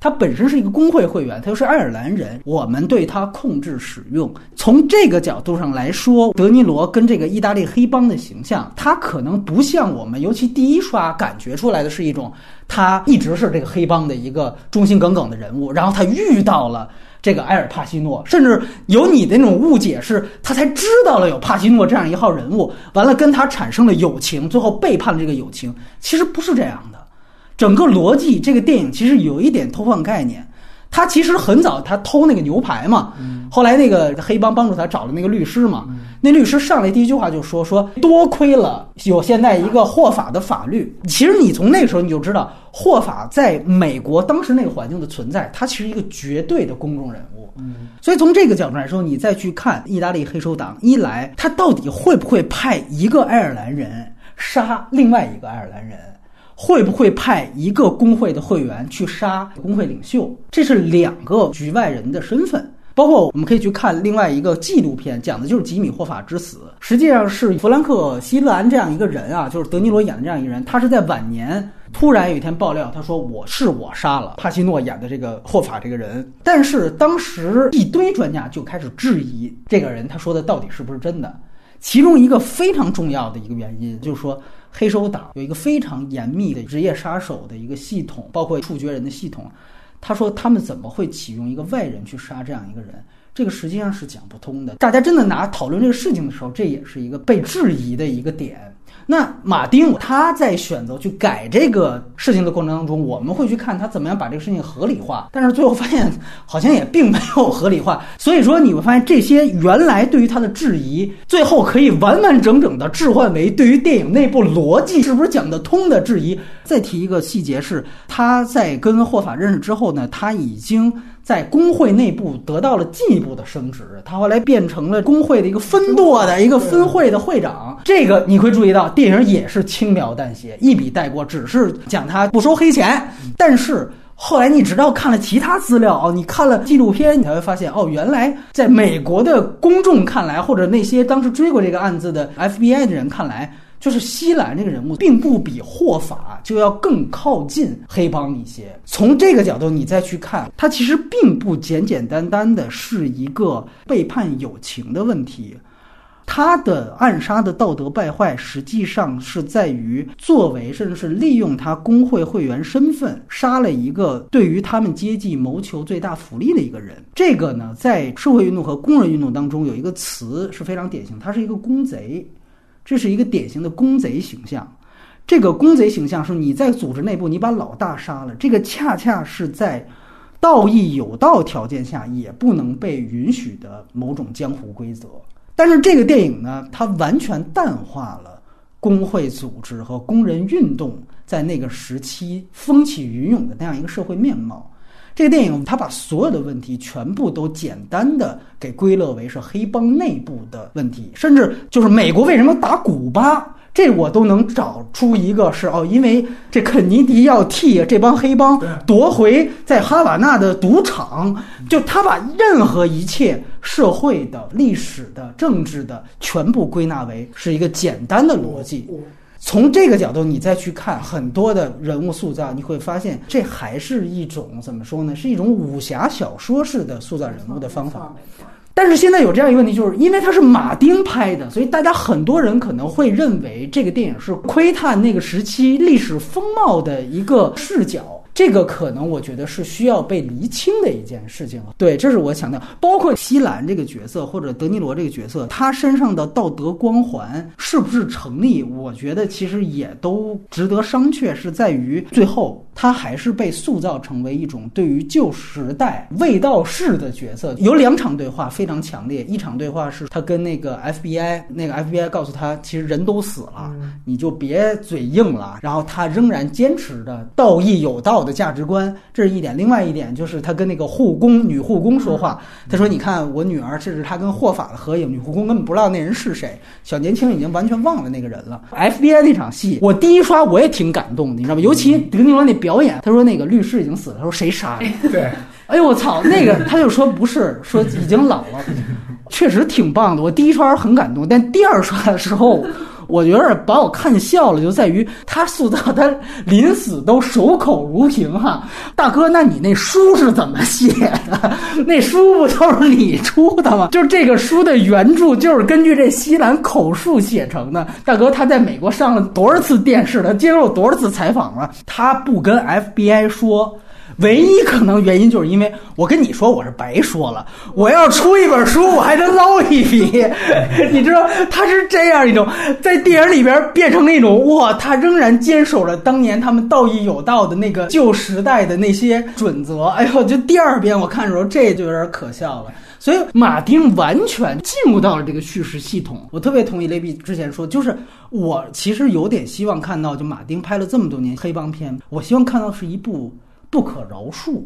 他本身是一个工会会员，他又是爱尔兰人，我们对他控制使用。从这个角度上来说，德尼罗跟这个意大利黑帮的形象，他可能不像我们，尤其第一刷感觉出来的是一种，他一直是这个黑帮的一个忠心耿耿的人物，然后他遇到了这个埃尔帕西诺，甚至有你的那种误解，是他才知道了有帕西诺这样一号人物，完了跟他产生了友情，最后背叛了这个友情。其实不是这样的。整个逻辑，这个电影其实有一点偷换概念。他其实很早，他偷那个牛排嘛。后来那个黑帮帮助他找了那个律师嘛。那律师上来第一句话就说：“说多亏了有现在一个霍法的法律。”其实你从那个时候你就知道，霍法在美国当时那个环境的存在，他其实一个绝对的公众人物。所以从这个角度来说，你再去看意大利黑手党，一来他到底会不会派一个爱尔兰人杀另外一个爱尔兰人？会不会派一个工会的会员去杀工会领袖？这是两个局外人的身份。包括我们可以去看另外一个纪录片，讲的就是吉米霍法之死。实际上是弗兰克·希勒兰这样一个人啊，就是德尼罗演的这样一个人，他是在晚年突然有一天爆料，他说我是我杀了帕西诺演的这个霍法这个人。但是当时一堆专家就开始质疑这个人他说的到底是不是真的。其中一个非常重要的一个原因就是说。黑手党有一个非常严密的职业杀手的一个系统，包括处决人的系统。他说他们怎么会启用一个外人去杀这样一个人？这个实际上是讲不通的。大家真的拿讨论这个事情的时候，这也是一个被质疑的一个点。那马丁他在选择去改这个事情的过程当中，我们会去看他怎么样把这个事情合理化，但是最后发现好像也并没有合理化。所以说你会发现这些原来对于他的质疑，最后可以完完整整的置换为对于电影内部逻辑是不是讲得通的质疑。再提一个细节是，他在跟霍法认识之后呢，他已经。在工会内部得到了进一步的升职，他后来变成了工会的一个分舵的一个分会的会长。这个你会注意到，电影也是轻描淡写，一笔带过，只是讲他不收黑钱。但是后来你直到看了其他资料哦，你看了纪录片，你才会发现哦，原来在美国的公众看来，或者那些当时追过这个案子的 FBI 的人看来。就是西兰这个人物并不比霍法就要更靠近黑帮一些。从这个角度你再去看，他其实并不简简单单的是一个背叛友情的问题。他的暗杀的道德败坏，实际上是在于作为甚至是利用他工会会员身份杀了一个对于他们阶级谋求最大福利的一个人。这个呢，在社会运动和工人运动当中有一个词是非常典型，他是一个公贼，这是一个典型的公贼形象。这个公贼形象是你在组织内部你把老大杀了，这个恰恰是在道义有道条件下也不能被允许的某种江湖规则。但是这个电影呢，它完全淡化了工会组织和工人运动在那个时期风起云涌的那样一个社会面貌。这个电影它把所有的问题全部都简单的给归类为是黑帮内部的问题，甚至就是美国为什么打古巴。这我都能找出一个是哦，因为这肯尼迪要替这帮黑帮夺回在哈瓦那的赌场，就他把任何一切社会的、历史的、政治的全部归纳为是一个简单的逻辑。从这个角度，你再去看很多的人物塑造，你会发现这还是一种怎么说呢？是一种武侠小说式的塑造人物的方法。但是现在有这样一个问题，就是因为它是马丁拍的，所以大家很多人可能会认为这个电影是窥探那个时期历史风貌的一个视角。这个可能我觉得是需要被厘清的一件事情了。对，这是我强调。包括西兰这个角色或者德尼罗这个角色，他身上的道德光环是不是成立？我觉得其实也都值得商榷。是在于最后他还是被塑造成为一种对于旧时代卫道士的角色。有两场对话非常强烈，一场对话是他跟那个 FBI，那个 FBI 告诉他，其实人都死了，你就别嘴硬了。然后他仍然坚持的道义有道。的价值观，这是一点。另外一点就是他跟那个护工女护工说话，他说：“你看我女儿，这是他跟霍法的合影。”女护工根本不知道那人是谁，小年轻已经完全忘了那个人了。FBI 那场戏，我第一刷我也挺感动的，你知道吗？尤其德尼罗那表演，他说那个律师已经死了，他说谁杀的？对，哎呦我操，那个他就说不是，说已经老了，确实挺棒的。我第一刷很感动，但第二刷的时候。我觉得把我看笑了，就在于他塑造他临死都守口如瓶哈，大哥，那你那书是怎么写的？那书不就是你出的吗？就是这个书的原著就是根据这西兰口述写成的。大哥，他在美国上了多少次电视了？接受了多少次采访了？他不跟 FBI 说。唯一可能原因就是因为我跟你说我是白说了，我要出一本书我还得捞一笔，你知道他是这样一种在电影里边变成那种哇，他仍然坚守了当年他们道义有道的那个旧时代的那些准则。哎呦，就第二遍我看的时候这就有点可笑了。所以马丁完全进入到了这个叙事系统。我特别同意雷比之前说，就是我其实有点希望看到，就马丁拍了这么多年黑帮片，我希望看到是一部。不可饶恕，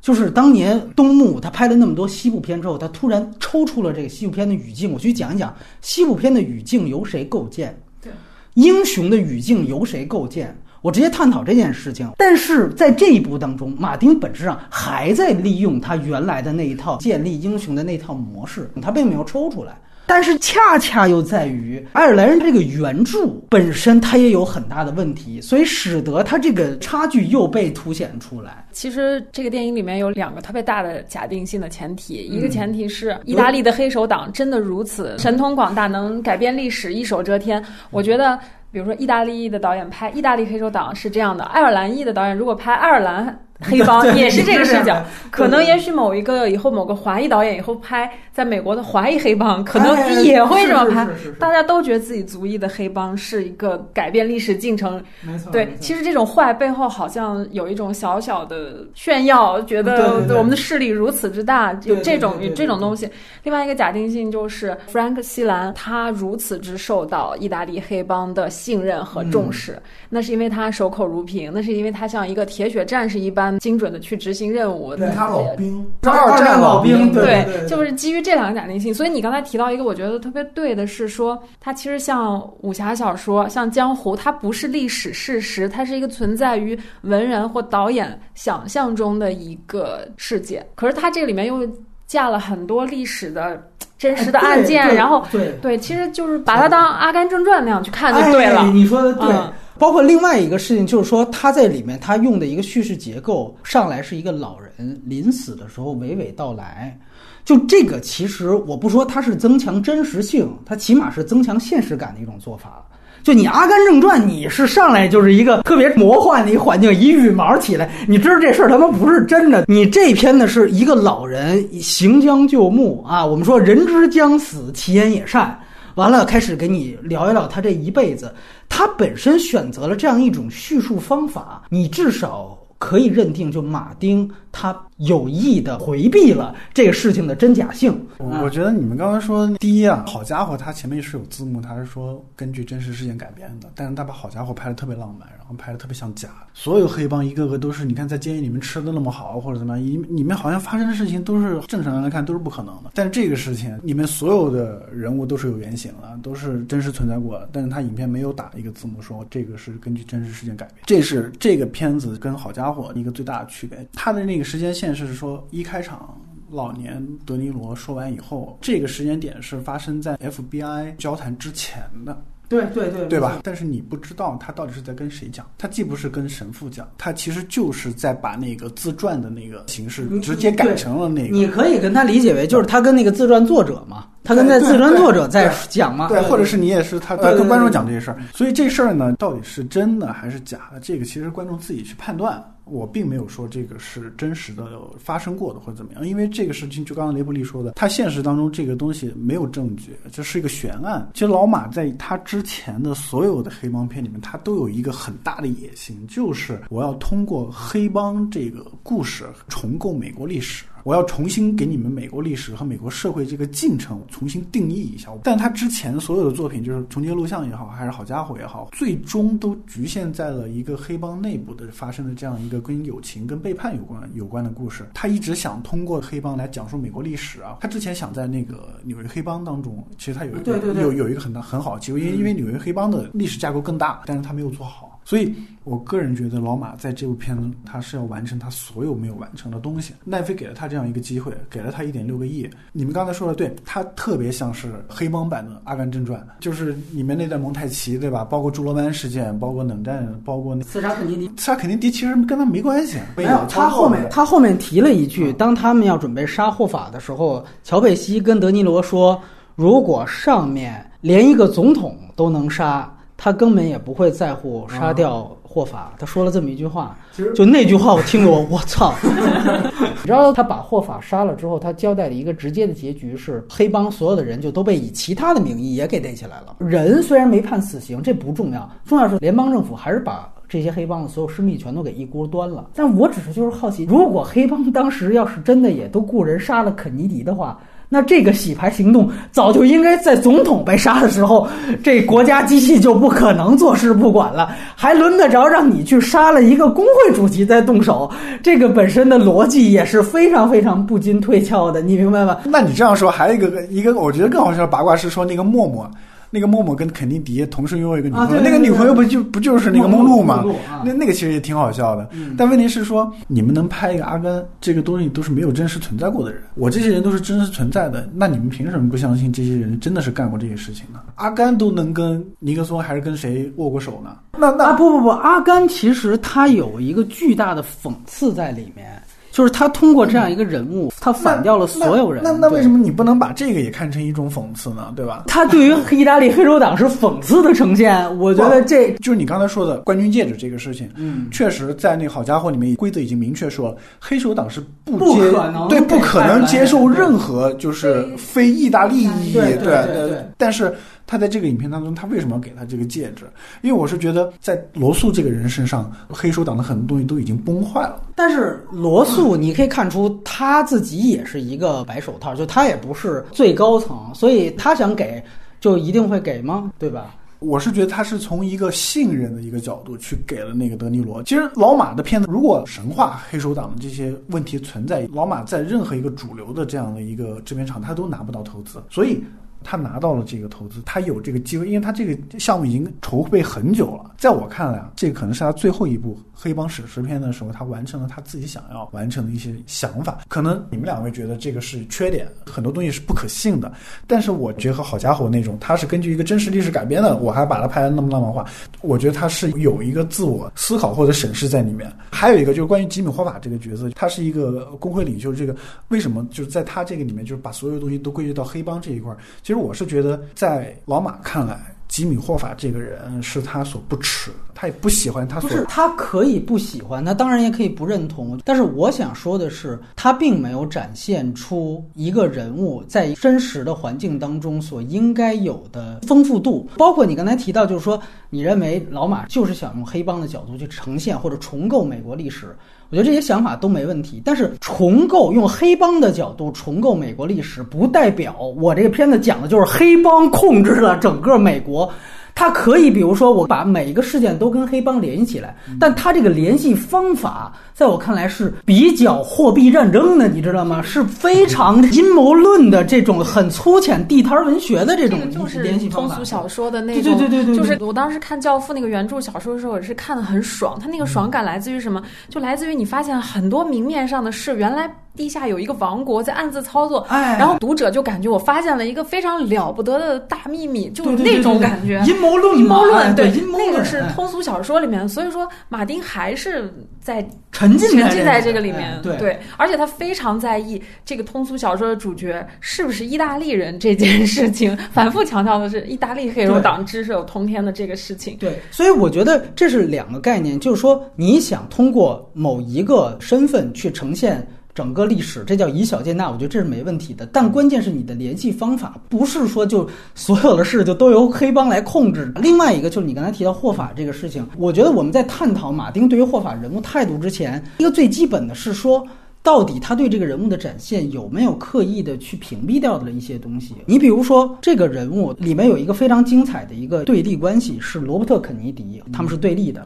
就是当年东木他拍了那么多西部片之后，他突然抽出了这个西部片的语境，我去讲一讲西部片的语境由谁构建，对，英雄的语境由谁构建，我直接探讨这件事情。但是在这一部当中，马丁本质上还在利用他原来的那一套建立英雄的那套模式，他并没有抽出来。但是恰恰又在于爱尔兰人这个原著本身，它也有很大的问题，所以使得它这个差距又被凸显出来。其实这个电影里面有两个特别大的假定性的前提，一个前提是意大利的黑手党真的如此神通广大，能改变历史，一手遮天。我觉得，比如说意大利裔的导演拍意大利黑手党是这样的，爱尔兰裔的导演如果拍爱尔兰。黑帮 也是这个视角，可能也许某一个以后某个华裔导演以后拍在美国的华裔黑帮，可能也会这么拍。大家都觉得自己族裔的黑帮是一个改变历史进程。没错，对，其实这种坏背后好像有一种小小的炫耀，觉得我们的势力如此之大，有这种有这种东西。另外一个假定性就是 Frank ·西兰他如此之受到意大利黑帮的信任和重视，那是因为他守口如瓶，那是因为他像一个铁血战士一般。精准的去执行任务，对他老兵，二战老兵，对，就是基于这两个假定性。所以你刚才提到一个，我觉得特别对的是说，它其实像武侠小说，像江湖，它不是历史事实，它是一个存在于文人或导演想象中的一个世界。可是它这里面又架了很多历史的。真实的案件，然后对对，其实就是把它当《阿甘正传》那样去看就对了。哎、你说的对。嗯包括另外一个事情，就是说他在里面他用的一个叙事结构，上来是一个老人临死的时候娓娓道来。就这个，其实我不说它是增强真实性，它起码是增强现实感的一种做法。就你《阿甘正传》，你是上来就是一个特别魔幻的一环境，一羽毛起来，你知道这事儿他妈不是真的。你这篇呢是一个老人行将就木啊，我们说人之将死，其言也善。完了，开始给你聊一聊他这一辈子。他本身选择了这样一种叙述方法，你至少可以认定，就马丁他有意的回避了这个事情的真假性。我我觉得你们刚刚说第一啊，好家伙，他前面是有字幕，他是说根据真实事件改编的，但是他把好家伙拍的特别浪漫，然后拍的特别像假。所有黑帮一个个都是，你看在监狱里面吃的那么好，或者怎么样，里里面好像发生的事情都是正常人来看都是不可能的。但是这个事情里面所有的人物都是有原型了，都是真实存在过的，但是他影片没有打一个字幕说这个是根据真实事件改编。这是这个片子跟好家伙一个最大的区别，他的那个时间线是说一开场。老年德尼罗说完以后，这个时间点是发生在 FBI 交谈之前的，对对对，对吧？但是你不知道他到底是在跟谁讲，他既不是跟神父讲，他其实就是在把那个自传的那个形式直接改成了那个。你可以跟他理解为，就是他跟那个自传作者嘛，他跟那自传作者在讲嘛，对，或者是你也是他对对对跟观众讲这些事儿，所以这事儿呢，到底是真的还是假的，这个其实观众自己去判断。我并没有说这个是真实的发生过的或者怎么样，因为这个事情就刚刚雷布利说的，他现实当中这个东西没有证据，这是一个悬案。其实老马在他之前的所有的黑帮片里面，他都有一个很大的野心，就是我要通过黑帮这个故事重构美国历史。我要重新给你们美国历史和美国社会这个进程重新定义一下。但他之前所有的作品，就是《重街录像》也好，还是《好家伙》也好，最终都局限在了一个黑帮内部的发生的这样一个跟友情、跟背叛有关有关的故事。他一直想通过黑帮来讲述美国历史啊。他之前想在那个纽约黑帮当中，其实他有一个有有一个很大很好的机会，因为因为纽约黑帮的历史架构更大，但是他没有做好。所以，我个人觉得老马在这部片子，他是要完成他所有没有完成的东西。奈飞给了他这样一个机会，给了他一点六个亿。你们刚才说的对，他特别像是黑帮版的《阿甘正传》，就是里面那段蒙太奇，对吧？包括朱罗湾事件，包括冷战，包括那刺杀肯尼迪。刺杀肯尼迪，其实跟他没关系。没有，他后面他后面提了一句，当他们要准备杀霍法的时候，乔佩西跟德尼罗说，如果上面连一个总统都能杀。他根本也不会在乎杀掉霍法，他说了这么一句话，就那句话我听得我我操！你知道他把霍法杀了之后，他交代的一个直接的结局是，黑帮所有的人就都被以其他的名义也给逮起来了。人虽然没判死刑，这不重要，重要是联邦政府还是把。这些黑帮的所有生意全都给一锅端了，但我只是就是好奇，如果黑帮当时要是真的也都雇人杀了肯尼迪的话，那这个洗牌行动早就应该在总统被杀的时候，这国家机器就不可能坐视不管了，还轮得着让你去杀了一个工会主席再动手？这个本身的逻辑也是非常非常不经推敲的，你明白吗？那你这样说，还有一个一个，我觉得更好笑的八卦是说那个默默。那个默默跟肯尼迪同时拥有一个女朋友，啊、那个女朋友不就不就是那个梦露吗？啊、那那个其实也挺好笑的。嗯、但问题是说，你们能拍一个阿甘，这个东西都是没有真实存在过的人。我这些人都是真实存在的，那你们凭什么不相信这些人真的是干过这些事情呢？阿甘都能跟尼克松还是跟谁握过手呢？那那啊不不不，阿甘其实他有一个巨大的讽刺在里面。就是他通过这样一个人物，他反掉了所有人。那那为什么你不能把这个也看成一种讽刺呢？对吧？他对于意大利黑手党是讽刺的呈现，我觉得这就是你刚才说的冠军戒指这个事情。嗯，确实在那个好家伙里面规则已经明确说了，黑手党是不不接可能对不可能接受任何就是非意大利意义。对但是他在这个影片当中，他为什么要给他这个戒指？因为我是觉得在罗素这个人身上，黑手党的很多东西都已经崩坏了。但是罗素，你可以看出他自己也是一个白手套，就他也不是最高层，所以他想给就一定会给吗？对吧？我是觉得他是从一个信任的一个角度去给了那个德尼罗。其实老马的片子，如果神话黑手党的这些问题存在，老马在任何一个主流的这样的一个制片厂，他都拿不到投资，所以。他拿到了这个投资，他有这个机会，因为他这个项目已经筹备很久了。在我看来啊，这个可能是他最后一步黑帮史诗片的时候，他完成了他自己想要完成的一些想法。可能你们两位觉得这个是缺点，很多东西是不可信的。但是我觉得好家伙那种，他是根据一个真实历史改编的，我还把它拍的那么浪漫化，我觉得他是有一个自我思考或者审视在里面。还有一个就是关于吉米霍法这个角色，他是一个工会领袖，这个为什么就是在他这个里面，就是把所有东西都归结到黑帮这一块儿。其实我是觉得，在老马看来。吉米霍法这个人是他所不耻，他也不喜欢他所。不是他可以不喜欢，他当然也可以不认同。但是我想说的是，他并没有展现出一个人物在真实的环境当中所应该有的丰富度。包括你刚才提到，就是说，你认为老马就是想用黑帮的角度去呈现或者重构美国历史。我觉得这些想法都没问题，但是重构用黑帮的角度重构美国历史，不代表我这个片子讲的就是黑帮控制了整个美国。它可以，比如说，我把每一个事件都跟黑帮联系起来，但它这个联系方法，在我看来是比较货币战争的，你知道吗？是非常阴谋论的这种很粗浅地摊文学的这种联系方法。通俗小说的那种，对对对对对，就是我当时看《教父》那个原著小说的时候，我是看的很爽。他那个爽感来自于什么？就来自于你发现很多明面上的事，原来。地下有一个王国在暗自操作，哎，然后读者就感觉我发现了一个非常了不得的大秘密，就那种感觉。阴谋论，阴谋论，对，那个是通俗小说里面，所以说马丁还是在沉浸沉浸在这个里面，对，而且他非常在意这个通俗小说的主角是不是意大利人这件事情，反复强调的是意大利黑手党支持有通天的这个事情。对，所以我觉得这是两个概念，就是说你想通过某一个身份去呈现。整个历史，这叫以小见大，我觉得这是没问题的。但关键是你的联系方法，不是说就所有的事就都由黑帮来控制。另外一个就是你刚才提到霍法这个事情，我觉得我们在探讨马丁对于霍法人物态度之前，一个最基本的是说。到底他对这个人物的展现有没有刻意的去屏蔽掉的一些东西？你比如说，这个人物里面有一个非常精彩的一个对立关系，是罗伯特·肯尼迪，他们是对立的。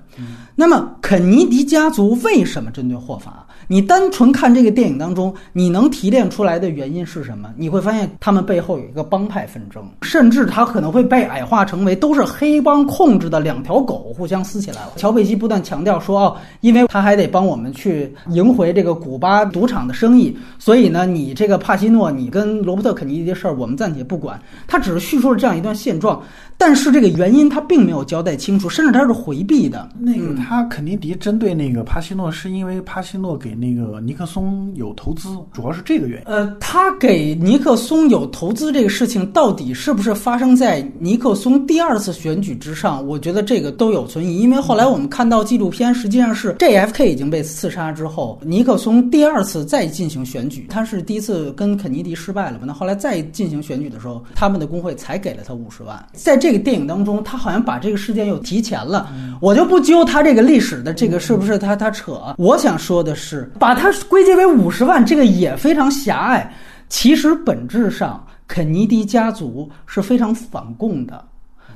那么，肯尼迪家族为什么针对霍法？你单纯看这个电影当中，你能提炼出来的原因是什么？你会发现他们背后有一个帮派纷争，甚至他可能会被矮化成为都是黑帮控制的两条狗互相撕起来了。乔佩西不断强调说：“哦，因为他还得帮我们去赢回这个古巴。”赌场的生意，所以呢，你这个帕西诺，你跟罗伯特肯尼迪的事儿，我们暂且不管。他只是叙述了这样一段现状。但是这个原因他并没有交代清楚，甚至他是回避的。那个他肯尼迪针对那个帕西诺，是因为帕西诺给那个尼克松有投资，主要是这个原因。呃，他给尼克松有投资这个事情，到底是不是发生在尼克松第二次选举之上？我觉得这个都有存疑。因为后来我们看到纪录片，实际上是 JFK 已经被刺杀之后，尼克松第二次再进行选举，他是第一次跟肯尼迪失败了嘛？那后来再进行选举的时候，他们的工会才给了他五十万。在这个电影当中，他好像把这个事件又提前了，我就不揪他这个历史的这个是不是他他扯。我想说的是，把它归结为五十万，这个也非常狭隘。其实本质上，肯尼迪家族是非常反共的，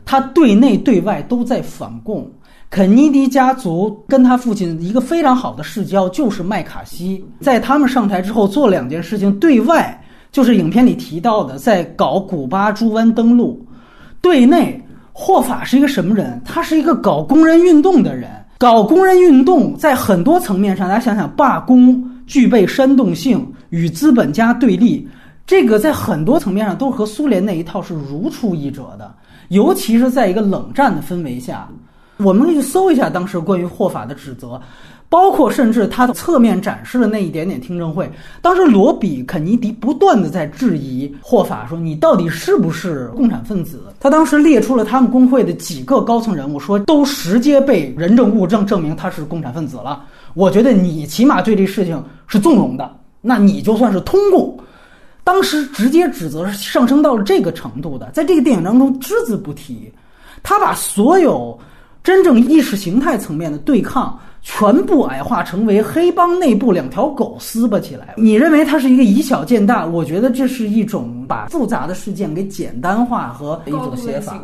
他对内对外都在反共。肯尼迪家族跟他父亲一个非常好的世交就是麦卡锡，在他们上台之后做两件事情，对外就是影片里提到的，在搞古巴猪湾登陆。对内，霍法是一个什么人？他是一个搞工人运动的人。搞工人运动，在很多层面上，大家想想，罢工具备煽动性，与资本家对立，这个在很多层面上都和苏联那一套是如出一辙的。尤其是在一个冷战的氛围下，我们可以去搜一下当时关于霍法的指责。包括甚至他侧面展示的那一点点听证会，当时罗比肯尼迪不断的在质疑霍法，说你到底是不是共产分子？他当时列出了他们工会的几个高层人物，说都直接被人证物证证明他是共产分子了。我觉得你起码对这事情是纵容的，那你就算是通共。当时直接指责是上升到了这个程度的，在这个电影当中只字不提，他把所有真正意识形态层面的对抗。全部矮化成为黑帮内部两条狗撕巴起来。你认为它是一个以小见大？我觉得这是一种把复杂的事件给简单化和一种写法，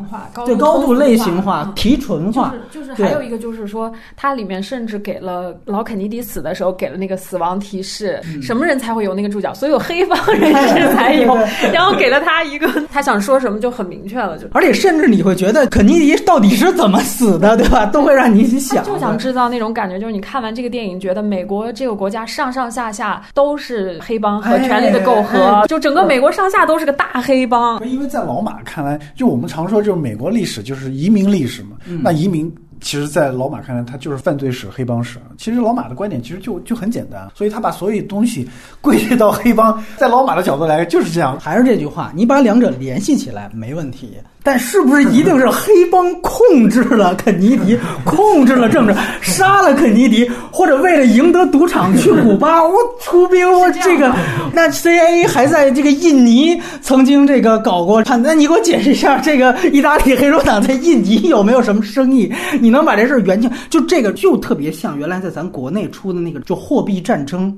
对高度类型化、提纯化。就是还有一个就是说，它里面甚至给了老肯尼迪死的时候给了那个死亡提示，什么人才会有那个注脚？所有黑帮人士才有。然后给了他一个，他想说什么就很明确了。就而且甚至你会觉得肯尼迪到底是怎么死的，对吧？都会让你去想，就想制造那种感。感觉就是你看完这个电影，觉得美国这个国家上上下下都是黑帮和权力的媾和，哎哎就整个美国上下都是个大黑帮。因为在老马看来，就我们常说，就是美国历史就是移民历史嘛。那移民其实，在老马看来，他就是犯罪史、黑帮史。其实老马的观点其实就就很简单，所以他把所有东西归结到黑帮，在老马的角度来就是这样。还是这句话，你把两者联系起来没问题，但是不是一定是黑帮控制了肯尼迪，控制了政治，杀了肯尼迪，或者为了赢得赌场去古巴，我出兵，我这个，那 CIA 还在这个印尼曾经这个搞过，那你给我解释一下，这个意大利黑手党在印尼有没有什么生意？你能把这事儿圆清？就这个就特别像原来在咱国内出的那个就货币战争。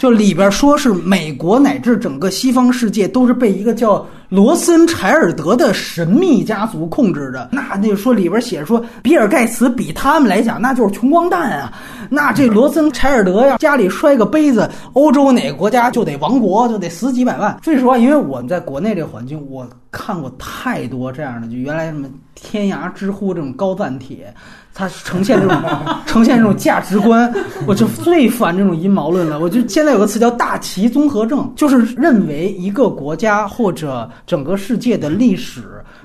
就里边说是美国乃至整个西方世界都是被一个叫罗森柴尔德的神秘家族控制的。那那说里边写说，比尔盖茨比他们来讲那就是穷光蛋啊。那这罗森柴尔德呀，家里摔个杯子，欧洲哪个国家就得亡国，就得死几百万。说实话，因为我们在国内这环境，我看过太多这样的，就原来什么天涯、知乎这种高赞帖。它呈现这种 呈现这种价值观，我就最烦这种阴谋论了。我就现在有个词叫“大旗综合症”，就是认为一个国家或者整个世界的历史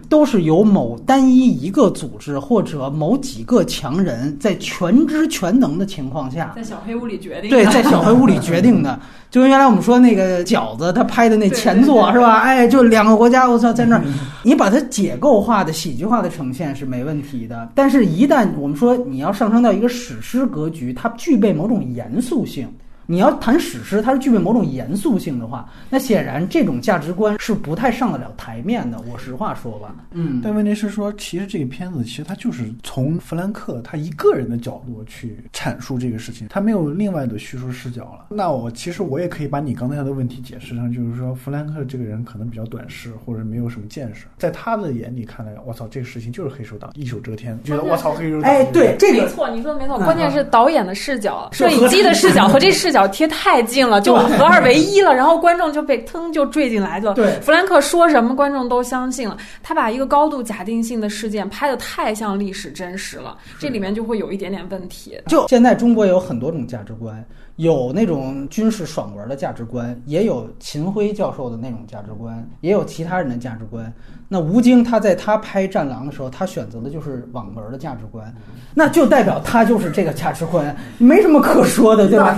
都是由某单一一个组织或者某几个强人在全知全能的情况下，在小黑屋里决定。对，在小黑屋里决定的。就跟原来我们说那个饺子，他拍的那前作是吧？哎，就两个国家，我操，在那儿，你把它解构化的、喜剧化的呈现是没问题的。但是，一旦我们说你要上升到一个史诗格局，它具备某种严肃性。你要谈史诗，它是具备某种严肃性的话，那显然这种价值观是不太上得了台面的。我实话说吧，嗯。但问题是说，其实这个片子其实它就是从弗兰克他一个人的角度去阐述这个事情，他没有另外的叙述视角了。那我其实我也可以把你刚才的问题解释成，就是说弗兰克这个人可能比较短视，或者没有什么见识，在他的眼里看来，我操，这个事情就是黑手党一手遮天，觉得我操黑手党。哎，对，这个没错，你说的没错，关键是导演的视角、摄影机的视角和这视角贴太近了，就合二为一了，然后观众就被腾就坠进来了。对，弗兰克说什么，观众都相信了。他把一个高度假定性的事件拍得太像历史真实了，这里面就会有一点点问题。就现在中国有很多种价值观，有那种军事爽文的价值观，也有秦晖教授的那种价值观，也有其他人的价值观。那吴京他在他拍《战狼》的时候，他选择的就是网文的价值观，那就代表他就是这个价值观，没什么可说的，对吧？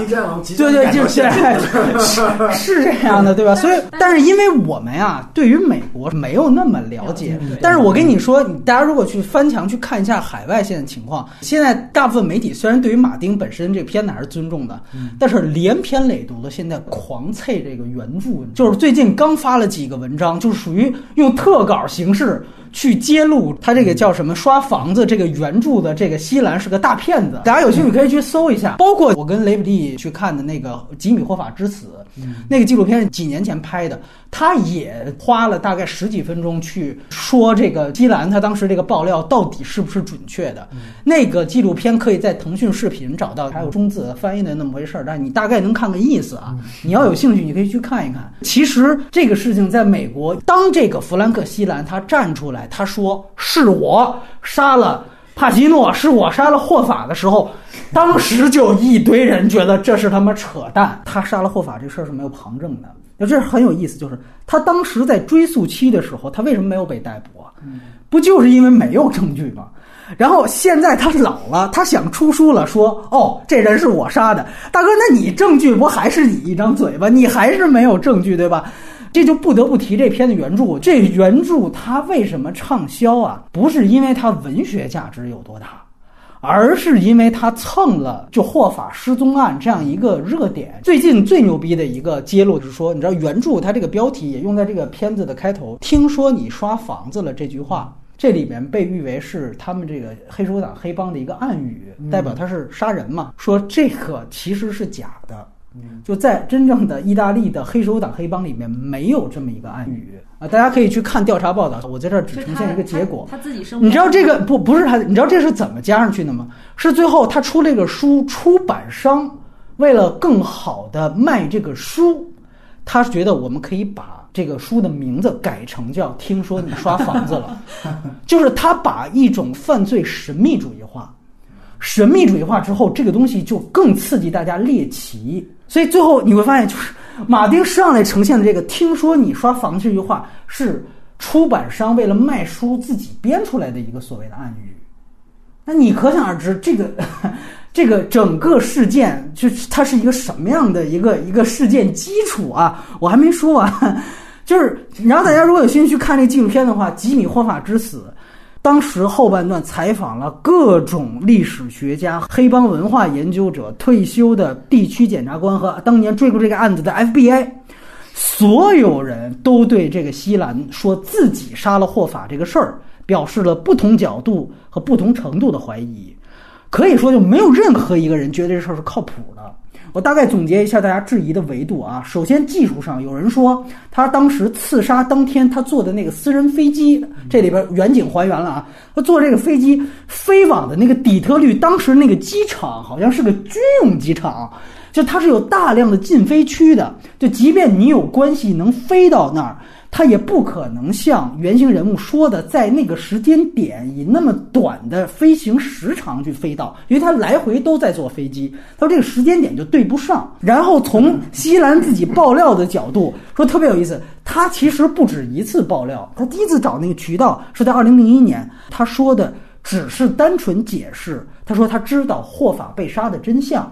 对对，就是 是是这样的，对吧？所以，但是因为我们啊，对于美国没有那么了解，但是我跟你说，大家如果去翻墙去看一下海外现在情况，现在大部分媒体虽然对于马丁本身这个片子还是尊重的，但是连篇累牍的现在狂啐这个原著，就是最近刚发了几个文章，就是属于用特稿形式。去揭露他这个叫什么刷房子这个原著的这个西兰是个大骗子，大家有兴趣可以去搜一下。包括我跟雷普利去看的那个《吉米霍法之死》，那个纪录片是几年前拍的，他也花了大概十几分钟去说这个基兰他当时这个爆料到底是不是准确的。那个纪录片可以在腾讯视频找到，还有中字翻译的那么回事儿，但你大概能看个意思啊。你要有兴趣，你可以去看一看。其实这个事情在美国，当这个弗兰克西兰他站出来。他说：“是我杀了帕奇诺，是我杀了霍法的时候，当时就一堆人觉得这是他妈扯淡。他杀了霍法这事儿是没有旁证的。那这是很有意思，就是他当时在追诉期的时候，他为什么没有被逮捕啊？不就是因为没有证据吗？然后现在他老了，他想出书了，说：哦，这人是我杀的，大哥，那你证据不还是你一张嘴巴？你还是没有证据，对吧？”这就不得不提这篇的原著。这原著它为什么畅销啊？不是因为它文学价值有多大，而是因为他蹭了就霍法失踪案这样一个热点。最近最牛逼的一个揭露就是说，你知道原著它这个标题也用在这个片子的开头，“听说你刷房子了”这句话，这里面被誉为是他们这个黑手党黑帮的一个暗语，代表他是杀人嘛。说这个其实是假的。就在真正的意大利的黑手党黑帮里面，没有这么一个暗语啊！大家可以去看调查报道，我在这儿只呈现一个结果。他自己生，你知道这个不不是他？你知道这是怎么加上去的吗？是最后他出这个书，出版商为了更好的卖这个书，他觉得我们可以把这个书的名字改成叫“听说你刷房子了 ”，就是他把一种犯罪神秘主义化。神秘主义化之后，这个东西就更刺激大家猎奇。所以最后你会发现，就是马丁上来呈现的这个“听说你刷房”这句话，是出版商为了卖书自己编出来的一个所谓的暗语。那你可想而知，这个 这个整个事件，就是它是一个什么样的一个一个事件基础啊？我还没说完，就是然后大家如果有兴趣去看这个纪录片的话，《吉米·霍法之死》。当时后半段采访了各种历史学家、黑帮文化研究者、退休的地区检察官和当年追过这个案子的 FBI，所有人都对这个西兰说自己杀了霍法这个事儿表示了不同角度和不同程度的怀疑，可以说就没有任何一个人觉得这事儿是靠谱的。我大概总结一下大家质疑的维度啊。首先，技术上有人说他当时刺杀当天他坐的那个私人飞机，这里边远景还原了啊。他坐这个飞机飞往的那个底特律，当时那个机场好像是个军用机场，就它是有大量的禁飞区的。就即便你有关系能飞到那儿。他也不可能像原型人物说的，在那个时间点以那么短的飞行时长去飞到，因为他来回都在坐飞机，他说这个时间点就对不上。然后从西兰自己爆料的角度说，特别有意思，他其实不止一次爆料，他第一次找那个渠道是在二零零一年，他说的只是单纯解释，他说他知道霍法被杀的真相。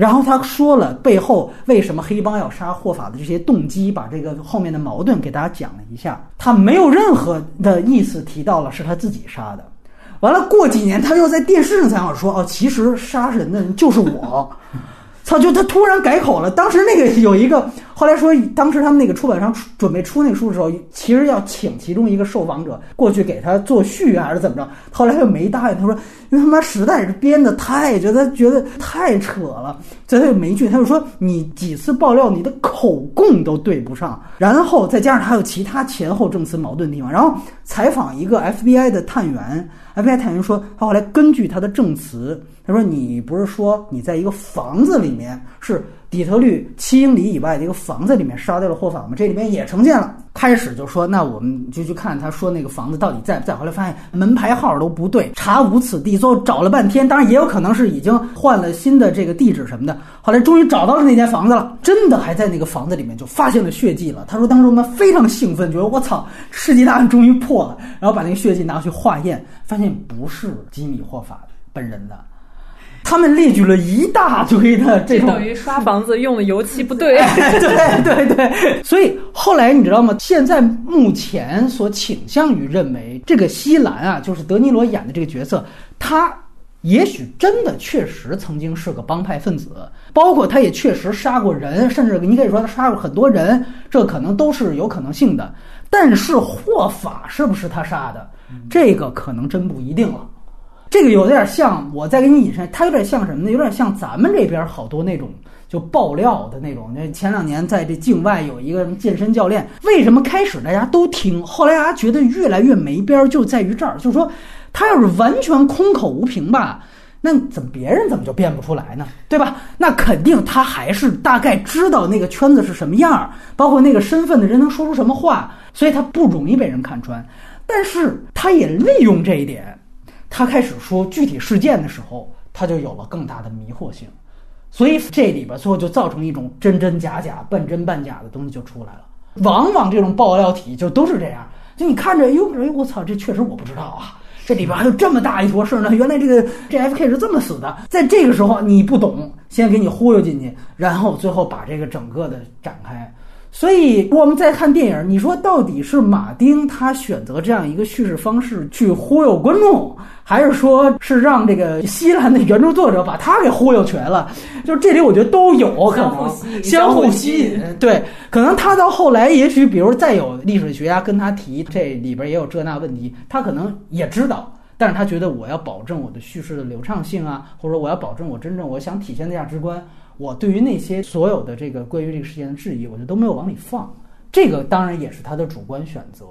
然后他说了背后为什么黑帮要杀霍法的这些动机，把这个后面的矛盾给大家讲了一下。他没有任何的意思提到了是他自己杀的。完了过几年他又在电视上采访说：“哦，其实杀人的人就是我。”操！就他突然改口了。当时那个有一个，后来说，当时他们那个出版商准备出那个书的时候，其实要请其中一个受访者过去给他做序还是怎么着。后来他又没答应。他说：“因为他妈实在是编的太，觉得觉得太扯了。”所以他就没去。他就说：“你几次爆料，你的口供都对不上，然后再加上还有其他前后证词矛盾的地方。”然后采访一个 FBI 的探员，FBI 探员说，他后来根据他的证词。他说：“你不是说你在一个房子里面，是底特律七英里以外的一个房子里面杀掉了霍法吗？这里面也呈现了。开始就说，那我们就去看他说那个房子到底在不在。后来发现门牌号都不对，查无此地。最后找了半天，当然也有可能是已经换了新的这个地址什么的。后来终于找到了那间房子了，真的还在那个房子里面就发现了血迹了。他说当时我们非常兴奋，觉得我操，世纪大案终于破了。然后把那个血迹拿去化验，发现不是吉米霍法本人的。”他们列举了一大堆的这种，等于刷房子用的油漆不对。对对对，所以后来你知道吗？现在目前所倾向于认为，这个西兰啊，就是德尼罗演的这个角色，他也许真的确实曾经是个帮派分子，包括他也确实杀过人，甚至你可以说他杀过很多人，这可能都是有可能性的。但是霍法是不是他杀的，这个可能真不一定了。这个有点像，我再给你引申，它有点像什么呢？有点像咱们这边好多那种就爆料的那种。那前两年在这境外有一个健身教练，为什么开始大家都听，后来大家觉得越来越没边儿，就在于这儿，就是说他要是完全空口无凭吧，那怎么别人怎么就变不出来呢？对吧？那肯定他还是大概知道那个圈子是什么样儿，包括那个身份的人能说出什么话，所以他不容易被人看穿。但是他也利用这一点。他开始说具体事件的时候，他就有了更大的迷惑性，所以这里边最后就造成一种真真假假、半真半假的东西就出来了。往往这种爆料体就都是这样，就你看着，哟，哎呦，我操，这确实我不知道啊，这里边还有这么大一坨事呢。原来这个 JFK 是这么死的，在这个时候你不懂，先给你忽悠进去，然后最后把这个整个的展开。所以我们再看电影，你说到底是马丁他选择这样一个叙事方式去忽悠观众，还是说是让这个西兰的原著作者把他给忽悠瘸了？就是这里我觉得都有可能相互吸引。对，可能他到后来，也许比如再有历史学家跟他提这里边也有这那问题，他可能也知道，但是他觉得我要保证我的叙事的流畅性啊，或者说我要保证我真正我想体现的价值观。我对于那些所有的这个关于这个事件的质疑，我就都没有往里放。这个当然也是他的主观选择，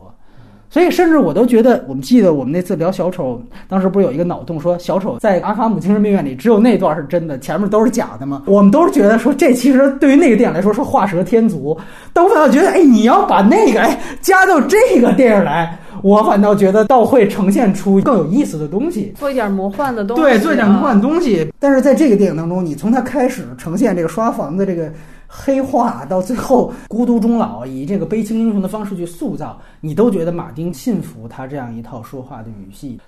所以甚至我都觉得，我们记得我们那次聊小丑，当时不是有一个脑洞说小丑在阿卡姆精神病院里只有那段是真的，前面都是假的吗？我们都是觉得说这其实对于那个电影来说是画蛇添足。但我反倒觉得，哎，你要把那个哎加到这个电影来，我反倒觉得倒会呈现出更有意思的东西。做一点魔幻的东西，对，做一点魔幻的东西。但是在这个电影当中，你从他开始呈现这个刷房的这个黑化，到最后孤独终老，以这个悲情英雄的方式去塑造，你都觉得马丁信服他这样一套说话的语系。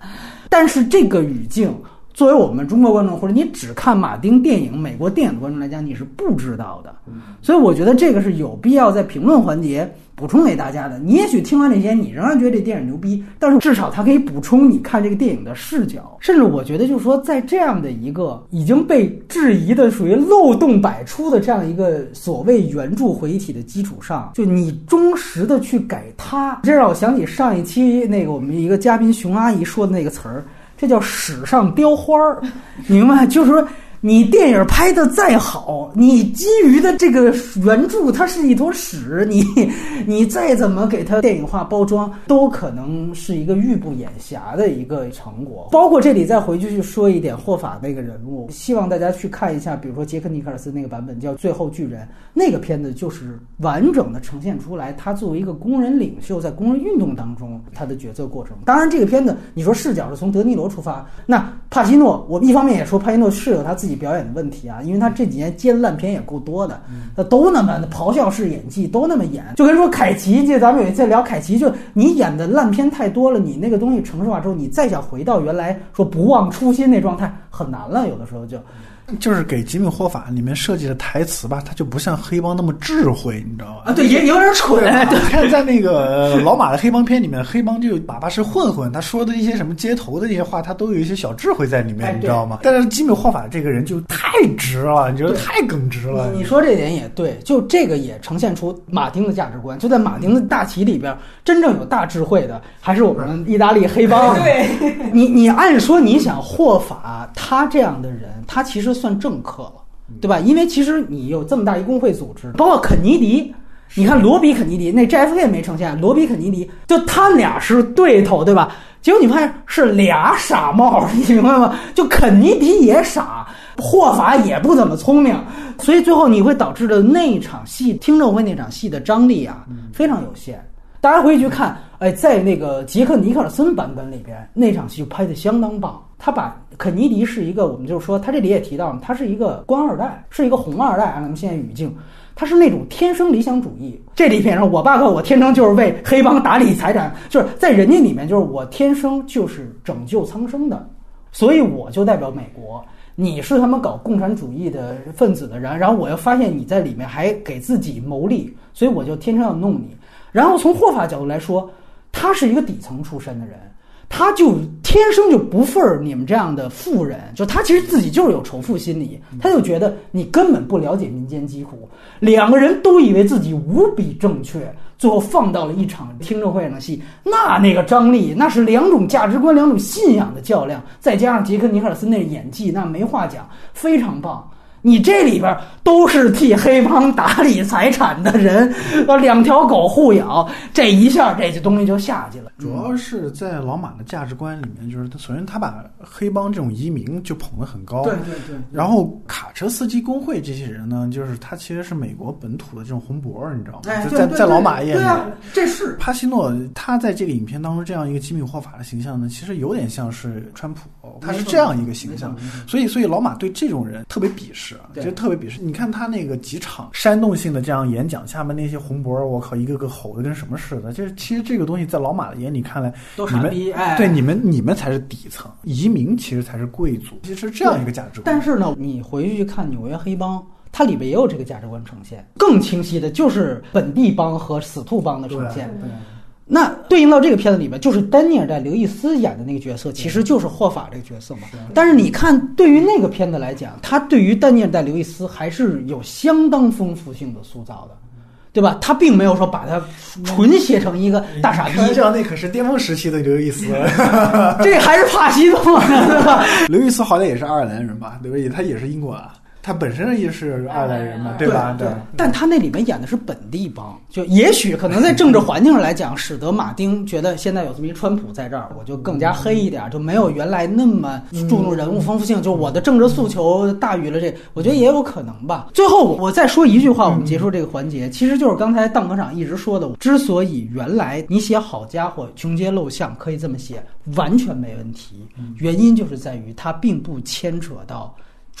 但是这个语境。作为我们中国观众，或者你只看马丁电影、美国电影的观众来讲，你是不知道的。所以我觉得这个是有必要在评论环节补充给大家的。你也许听完这些，你仍然觉得这电影牛逼，但是至少它可以补充你看这个电影的视角。甚至我觉得，就是说，在这样的一个已经被质疑的、属于漏洞百出的这样一个所谓原著回忆体的基础上，就你忠实的去改它，这让我想起上一期那个我们一个嘉宾熊阿姨说的那个词儿。这叫史上雕花儿，明白？就是说。你电影拍的再好，你基于的这个原著它是一坨屎，你 你再怎么给它电影化包装，都可能是一个欲不掩瑕的一个成果。包括这里再回去去说一点霍法那个人物，希望大家去看一下，比如说杰克尼克尔斯那个版本叫《最后巨人》，那个片子就是完整的呈现出来他作为一个工人领袖在工人运动当中他的决策过程。当然，这个片子你说视角是从德尼罗出发，那帕西诺，我一方面也说帕西诺是有他自己。表演的问题啊，因为他这几年接的烂片也够多的，他都那么咆哮式演技，都那么演，就跟说凯奇，就咱们有一次聊凯奇，就你演的烂片太多了，你那个东西城市化之后，你再想回到原来说不忘初心那状态很难了，有的时候就。就是给《吉米霍法》里面设计的台词吧，他就不像黑帮那么智慧，你知道吗？啊，对，也有点蠢。看在那个老马的黑帮片里面，黑帮就哪怕是混混，他说的一些什么街头的那些话，他都有一些小智慧在里面，你知道吗？但是吉米霍法这个人就太直了，你觉得太耿直了。你说这点也对，就这个也呈现出马丁的价值观。就在马丁的大旗里边，真正有大智慧的还是我们意大利黑帮。对，你你按说你想霍法他这样的人，他其实。算政客了，对吧？因为其实你有这么大一工会组织，包括肯尼迪，你看罗比肯尼迪那 JFK 没呈现，罗比肯尼迪就他俩是对头，对吧？结果你发现是俩傻帽，你明白吗？就肯尼迪也傻，霍法也不怎么聪明，所以最后你会导致的那场戏听证会那场戏的张力啊非常有限。大家回去看，哎，在那个杰克尼克尔森版本里边，那场戏就拍的相当棒。他把肯尼迪是一个，我们就是说，他这里也提到，他是一个官二代，是一个红二代。按咱们现在语境，他是那种天生理想主义。这里边上，我爸告我天生就是为黑帮打理财产，就是在人家里面，就是我天生就是拯救苍生的，所以我就代表美国。你是他们搞共产主义的分子的人，然后我又发现你在里面还给自己谋利，所以我就天生要弄你。然后从霍法角度来说，他是一个底层出身的人，他就天生就不忿儿你们这样的富人，就他其实自己就是有仇富心理，他就觉得你根本不了解民间疾苦。两个人都以为自己无比正确，最后放到了一场听证会上的戏，那那个张力，那是两种价值观、两种信仰的较量，再加上杰克尼克尔森那演技，那没话讲，非常棒。你这里边都是替黑帮打理财产的人，呃，两条狗互咬，这一下这些东西就下去了。主要是在老马的价值观里面，就是他首先他把黑帮这种移民就捧得很高，对对对。然后卡车司机工会这些人呢，就是他其实是美国本土的这种红脖，你知道吗？就在在老马眼里，这是帕西诺他在这个影片当中这样一个机密霍法的形象呢，其实有点像是川普，他是这样一个形象，所以所以老马对这种人特别鄙视。就特别鄙视。你看他那个几场煽动性的这样演讲，下面那些红脖，我靠，一个个吼的跟什么似的。就是其实这个东西在老马的眼里看来，都是逼。哎，对你们，你们才是底层，移民其实才是贵族，其实这样一个价值观。但是呢，你回去看《纽约黑帮》，它里边也有这个价值观呈现，更清晰的就是本地帮和死兔帮的呈现。那对应到这个片子里面，就是丹尼尔在刘易斯演的那个角色，其实就是霍法这个角色嘛。但是你看，对于那个片子来讲，他对于丹尼尔在刘易斯还是有相当丰富性的塑造的，对吧？他并没有说把他纯写成一个大傻逼。这样，那可是巅峰时期的刘易斯 这还是帕西诺呢，对吧？刘易斯好歹也是爱尔兰人吧，对不对？他也是英国啊。他本身也是爱尔兰人嘛，对吧？对。但他那里面演的是本地帮，就也许可能在政治环境上来讲，使得马丁觉得现在有这么一川普在这儿，我就更加黑一点，就没有原来那么注重人物丰富性，就我的政治诉求大于了这，我觉得也有可能吧。最后我再说一句话，我们结束这个环节，其实就是刚才邓科长一直说的，之所以原来你写好家伙穷街陋巷可以这么写，完全没问题，原因就是在于它并不牵扯到。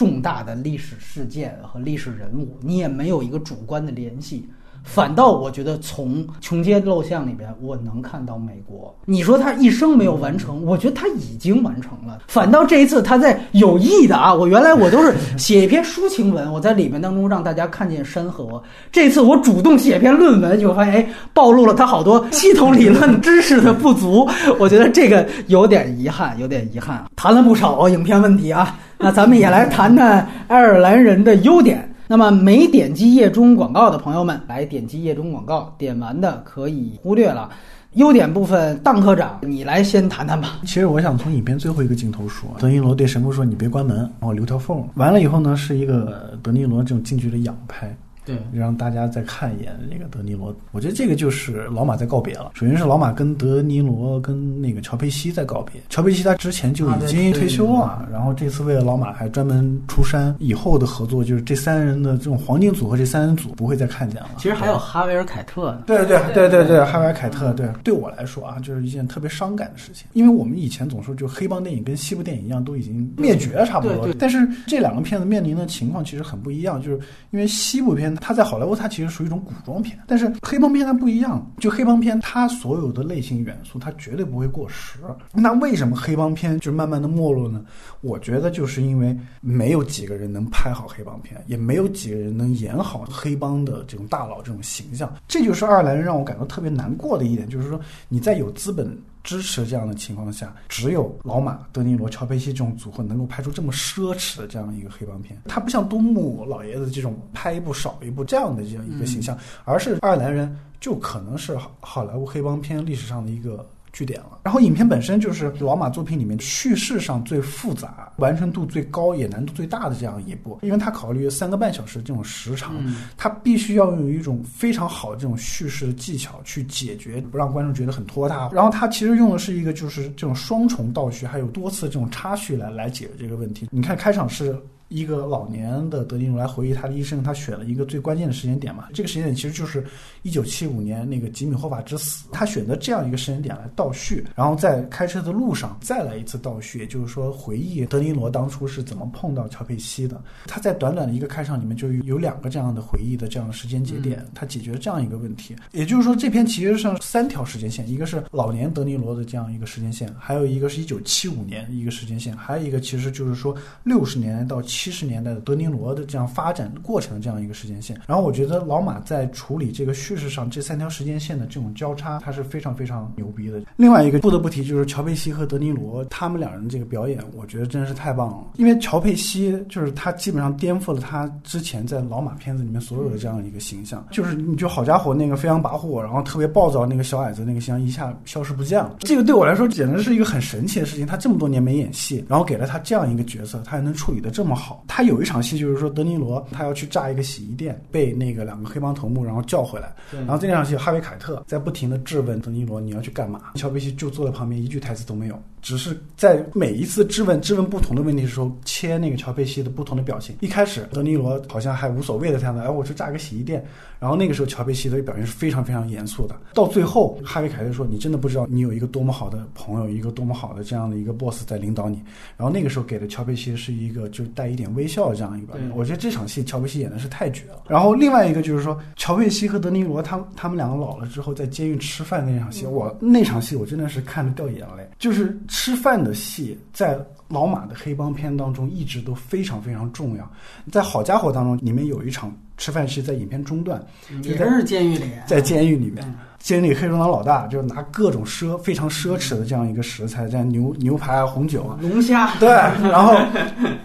重大的历史事件和历史人物，你也没有一个主观的联系。反倒我觉得从穷街陋巷里边，我能看到美国。你说他一生没有完成，我觉得他已经完成了。反倒这一次他在有意的啊，我原来我都是写一篇抒情文，我在里面当中让大家看见山河。这次我主动写篇论文，就发现哎，暴露了他好多系统理论知识的不足。我觉得这个有点遗憾，有点遗憾。谈了不少影片问题啊，那咱们也来谈谈爱尔兰人的优点。那么没点击页中广告的朋友们，来点击页中广告，点完的可以忽略了。优点部分，当科长，你来先谈谈吧。其实我想从影片最后一个镜头说，德尼罗对神父说：“你别关门，然后留条缝。”完了以后呢，是一个德尼罗这种近距离仰拍。对，让大家再看一眼那个德尼罗，我觉得这个就是老马在告别了。首先是老马跟德尼罗跟那个乔佩西在告别。乔佩西他之前就已经退休了，然后这次为了老马还专门出山。以后的合作就是这三人的这种黄金组合，这三人组不会再看见了。其实还有哈维尔凯特。对对对对对，哈维尔凯特。对，对我来说啊，就是一件特别伤感的事情，因为我们以前总说就黑帮电影跟西部电影一样，都已经灭绝了差不多。但是这两个片子面临的情况其实很不一样，就是因为西部片它在好莱坞它。其实属于一种古装片，但是黑帮片它不一样。就黑帮片，它所有的类型元素，它绝对不会过时。那为什么黑帮片就慢慢的没落呢？我觉得就是因为没有几个人能拍好黑帮片，也没有几个人能演好黑帮的这种大佬这种形象。这就是爱尔兰人让我感到特别难过的一点，就是说你在有资本。支持这样的情况下，只有老马、德尼罗、乔佩西这种组合能够拍出这么奢侈的这样一个黑帮片。他不像东木老爷子这种拍一部少一部这样的这样一个形象，而是爱尔兰人就可能是好莱坞黑帮片历史上的一个。据点了，然后影片本身就是老马作品里面叙事上最复杂、完成度最高、也难度最大的这样一部，因为他考虑三个半小时这种时长，他必须要用一种非常好的这种叙事的技巧去解决，不让观众觉得很拖沓。然后他其实用的是一个就是这种双重倒叙，还有多次这种插叙来来解决这个问题。你看开场是。一个老年的德尼罗来回忆他的一生，他选了一个最关键的时间点嘛？这个时间点其实就是一九七五年那个吉米霍法之死。他选择这样一个时间点来倒叙，然后在开车的路上再来一次倒叙，也就是说回忆德尼罗当初是怎么碰到乔佩西的。他在短短的一个开场里面就有两个这样的回忆的这样的时间节点，他解决了这样一个问题。也就是说，这篇其实上三条时间线，一个是老年德尼罗的这样一个时间线，还有一个是一九七五年一个时间线，还有一个其实就是说六十年代到七。七十年代的德尼罗的这样发展过程的这样一个时间线，然后我觉得老马在处理这个叙事上这三条时间线的这种交叉，他是非常非常牛逼的。另外一个不得不提就是乔佩西和德尼罗他们两人这个表演，我觉得真的是太棒了。因为乔佩西就是他基本上颠覆了他之前在老马片子里面所有的这样一个形象，就是你就好家伙那个飞扬跋扈，然后特别暴躁那个小矮子那个形象一下消失不见了。这个对我来说简直是一个很神奇的事情。他这么多年没演戏，然后给了他这样一个角色，他还能处理的这么好。他有一场戏，就是说德尼罗他要去炸一个洗衣店，被那个两个黑帮头目然后叫回来。然后这场戏，哈维凯特在不停的质问德尼罗：“你要去干嘛？”乔贝西就坐在旁边，一句台词都没有。只是在每一次质问、质问不同的问题的时候，切那个乔佩西的不同的表情。一开始，德尼罗好像还无所谓的样子，哎，我去炸个洗衣店。然后那个时候，乔佩西的表现是非常非常严肃的。到最后，哈维凯特说：“你真的不知道，你有一个多么好的朋友，一个多么好的这样的一个 boss 在领导你。”然后那个时候给的乔佩西是一个就带一点微笑的这样一个表情。我觉得这场戏乔佩西演的是太绝了。然后另外一个就是说，乔佩西和德尼罗他他们两个老了之后在监狱吃饭那场戏，我那场戏我真的是看着掉眼泪，就是吃饭的戏。在老马的黑帮片当中一直都非常非常重要，在好家伙当中里面有一场吃饭戏在影片中段，也是监狱里，在监狱里面。监狱黑手党老大就是拿各种奢非常奢侈的这样一个食材，像牛牛排啊、红酒啊、龙虾。对，然后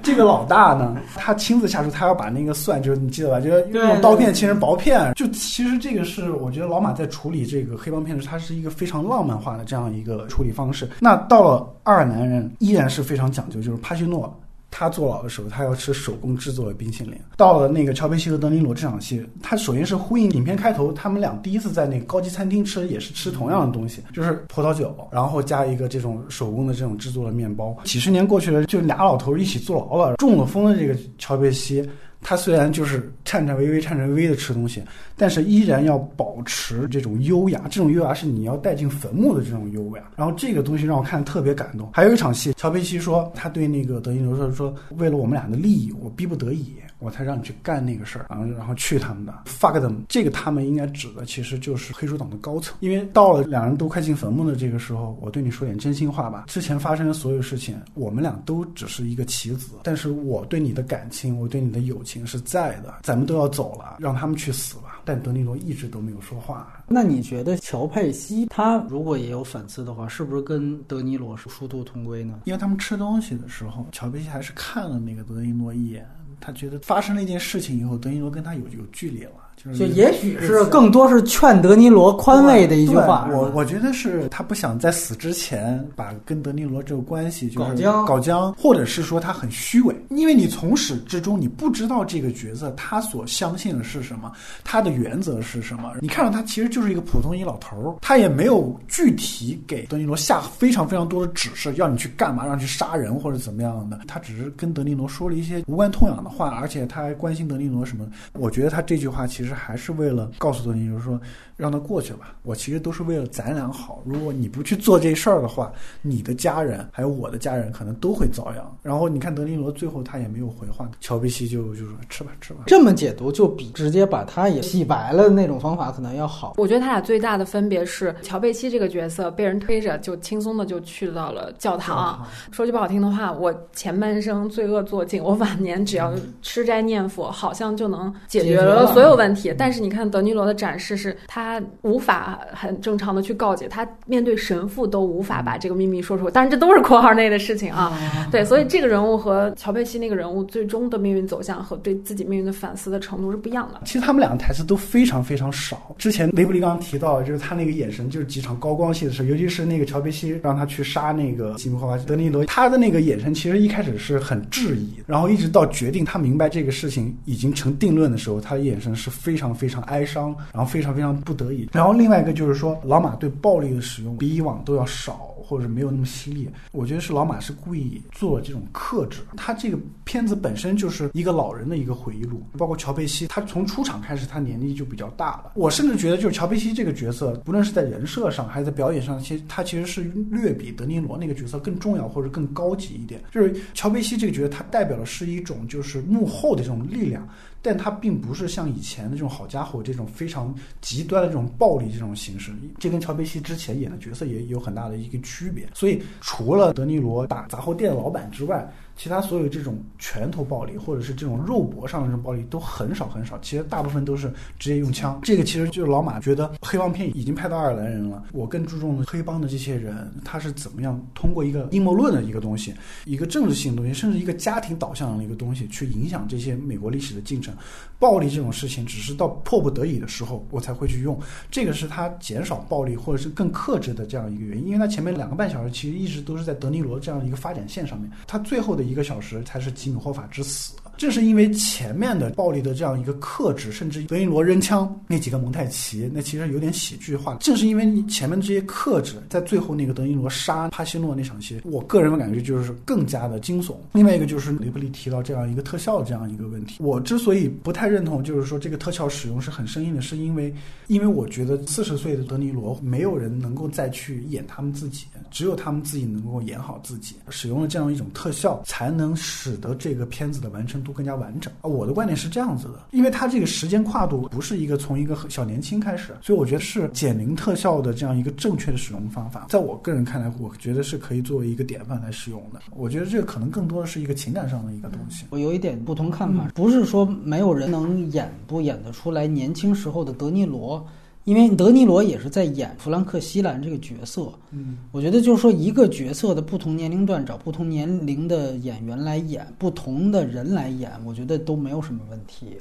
这个老大呢，他亲自下厨，他要把那个蒜，就是你记得吧？就是用刀片切成薄片。就其实这个是我觉得老马在处理这个黑帮片的时候，他是一个非常浪漫化的这样一个处理方式。那到了爱尔兰人依然是非常讲究，就是帕西诺。他坐牢的时候，他要吃手工制作的冰淇淋。到了那个乔佩西和德尼罗这场戏，他首先是呼应影片开头，他们俩第一次在那个高级餐厅吃，也是吃同样的东西，就是葡萄酒，然后加一个这种手工的这种制作的面包。几十年过去了，就俩老头一起坐牢了。中了风的这个乔佩西。他虽然就是颤颤巍巍、颤颤巍巍的吃东西，但是依然要保持这种优雅。这种优雅是你要带进坟墓的这种优雅。然后这个东西让我看特别感动。还有一场戏，乔佩西说他对那个德尼罗说：“说为了我们俩的利益，我逼不得已。”我才让你去干那个事儿，然后然后去他们的 fuck them，这个他们应该指的其实就是黑手党的高层，因为到了两人都快进坟墓的这个时候，我对你说点真心话吧，之前发生的所有事情，我们俩都只是一个棋子，但是我对你的感情，我对你的友情是在的，咱们都要走了，让他们去死吧。但德尼罗一直都没有说话。那你觉得乔佩西他如果也有反思的话，是不是跟德尼罗是殊途同归呢？因为他们吃东西的时候，乔佩西还是看了那个德尼罗一眼。他觉得发生了一件事情以后，德尼罗跟他有有距离了。就也许是更多是劝德尼罗宽慰的一句话。我我觉得是他不想在死之前把跟德尼罗这个关系搞僵，搞僵，或者是说他很虚伪，因为你从始至终你不知道这个角色他所相信的是什么，他的原则是什么。你看到他其实就是一个普通一老头儿，他也没有具体给德尼罗下非常非常多的指示，要你去干嘛，让去杀人或者怎么样的。他只是跟德尼罗说了一些无关痛痒的话，而且他还关心德尼罗什么。我觉得他这句话其实。还是为了告诉德尼就是说。让他过去吧，我其实都是为了咱俩好。如果你不去做这事儿的话，你的家人还有我的家人可能都会遭殃。然后你看德尼罗最后他也没有回话，乔贝西就就说吃吧吃吧。这么解读就比直接把他也洗白了那种方法可能要好。我觉得他俩最大的分别是，乔贝西这个角色被人推着就轻松的就去到了教堂。说句不好听的话，我前半生罪恶做尽，我晚年只要吃斋念佛，好像就能解决了所有问题。但是你看德尼罗的展示是他。无法很正常的去告解，他面对神父都无法把这个秘密说出。当然，这都是括号内的事情啊。对，所以这个人物和乔佩西那个人物最终的命运走向和对自己命运的反思的程度是不一样的。其实他们两个台词都非常非常少。之前雷布利刚刚提到，就是他那个眼神，就是几场高光戏的时候，尤其是那个乔佩西让他去杀那个吉姆霍华德尼罗，他的那个眼神其实一开始是很质疑，然后一直到决定他明白这个事情已经成定论的时候，他的眼神是非常非常哀伤，然后非常非常不。得已，然后另外一个就是说，老马对暴力的使用比以往都要少，或者没有那么犀利。我觉得是老马是故意做这种克制。他这个片子本身就是一个老人的一个回忆录，包括乔佩西，他从出场开始，他年纪就比较大了。我甚至觉得，就是乔佩西这个角色，不论是在人设上还是在表演上，其实他其实是略比德尼罗那个角色更重要或者更高级一点。就是乔佩西这个角色，他代表的是一种就是幕后的这种力量。但他并不是像以前的这种好家伙这种非常极端的这种暴力这种形式，这跟乔贝西之前演的角色也有很大的一个区别。所以除了德尼罗打杂货店的老板之外，其他所有这种拳头暴力，或者是这种肉搏上的这种暴力都很少很少。其实大部分都是直接用枪。这个其实就是老马觉得黑帮片已经拍到爱尔兰人了，我更注重的黑帮的这些人，他是怎么样通过一个阴谋论的一个东西，一个政治性的东西，甚至一个家庭导向的一个东西，去影响这些美国历史的进程。暴力这种事情，只是到迫不得已的时候，我才会去用。这个是他减少暴力或者是更克制的这样一个原因。因为他前面两个半小时其实一直都是在德尼罗这样一个发展线上面，他最后的一个小时才是吉米霍法之死。正是因为前面的暴力的这样一个克制，甚至德尼罗扔枪那几个蒙太奇，那其实有点喜剧化。正是因为你前面这些克制，在最后那个德尼罗杀帕西诺那场戏，我个人的感觉就是更加的惊悚。另外一个就是雷布利提到这样一个特效这样一个问题，我之所以不太认同，就是说这个特效使用是很生硬的，是因为因为我觉得四十岁的德尼罗没有人能够再去演他们自己，只有他们自己能够演好自己，使用了这样一种特效，才能使得这个片子的完成。都更加完整啊！我的观点是这样子的，因为它这个时间跨度不是一个从一个小年轻开始，所以我觉得是减龄特效的这样一个正确的使用方法。在我个人看来，我觉得是可以作为一个典范来使用的。我觉得这个可能更多的是一个情感上的一个东西。我有一点不同看法，不是说没有人能演不演得出来年轻时候的德尼罗。因为德尼罗也是在演弗兰克·西兰这个角色，嗯，我觉得就是说一个角色的不同年龄段找不同年龄的演员来演，不同的人来演，我觉得都没有什么问题。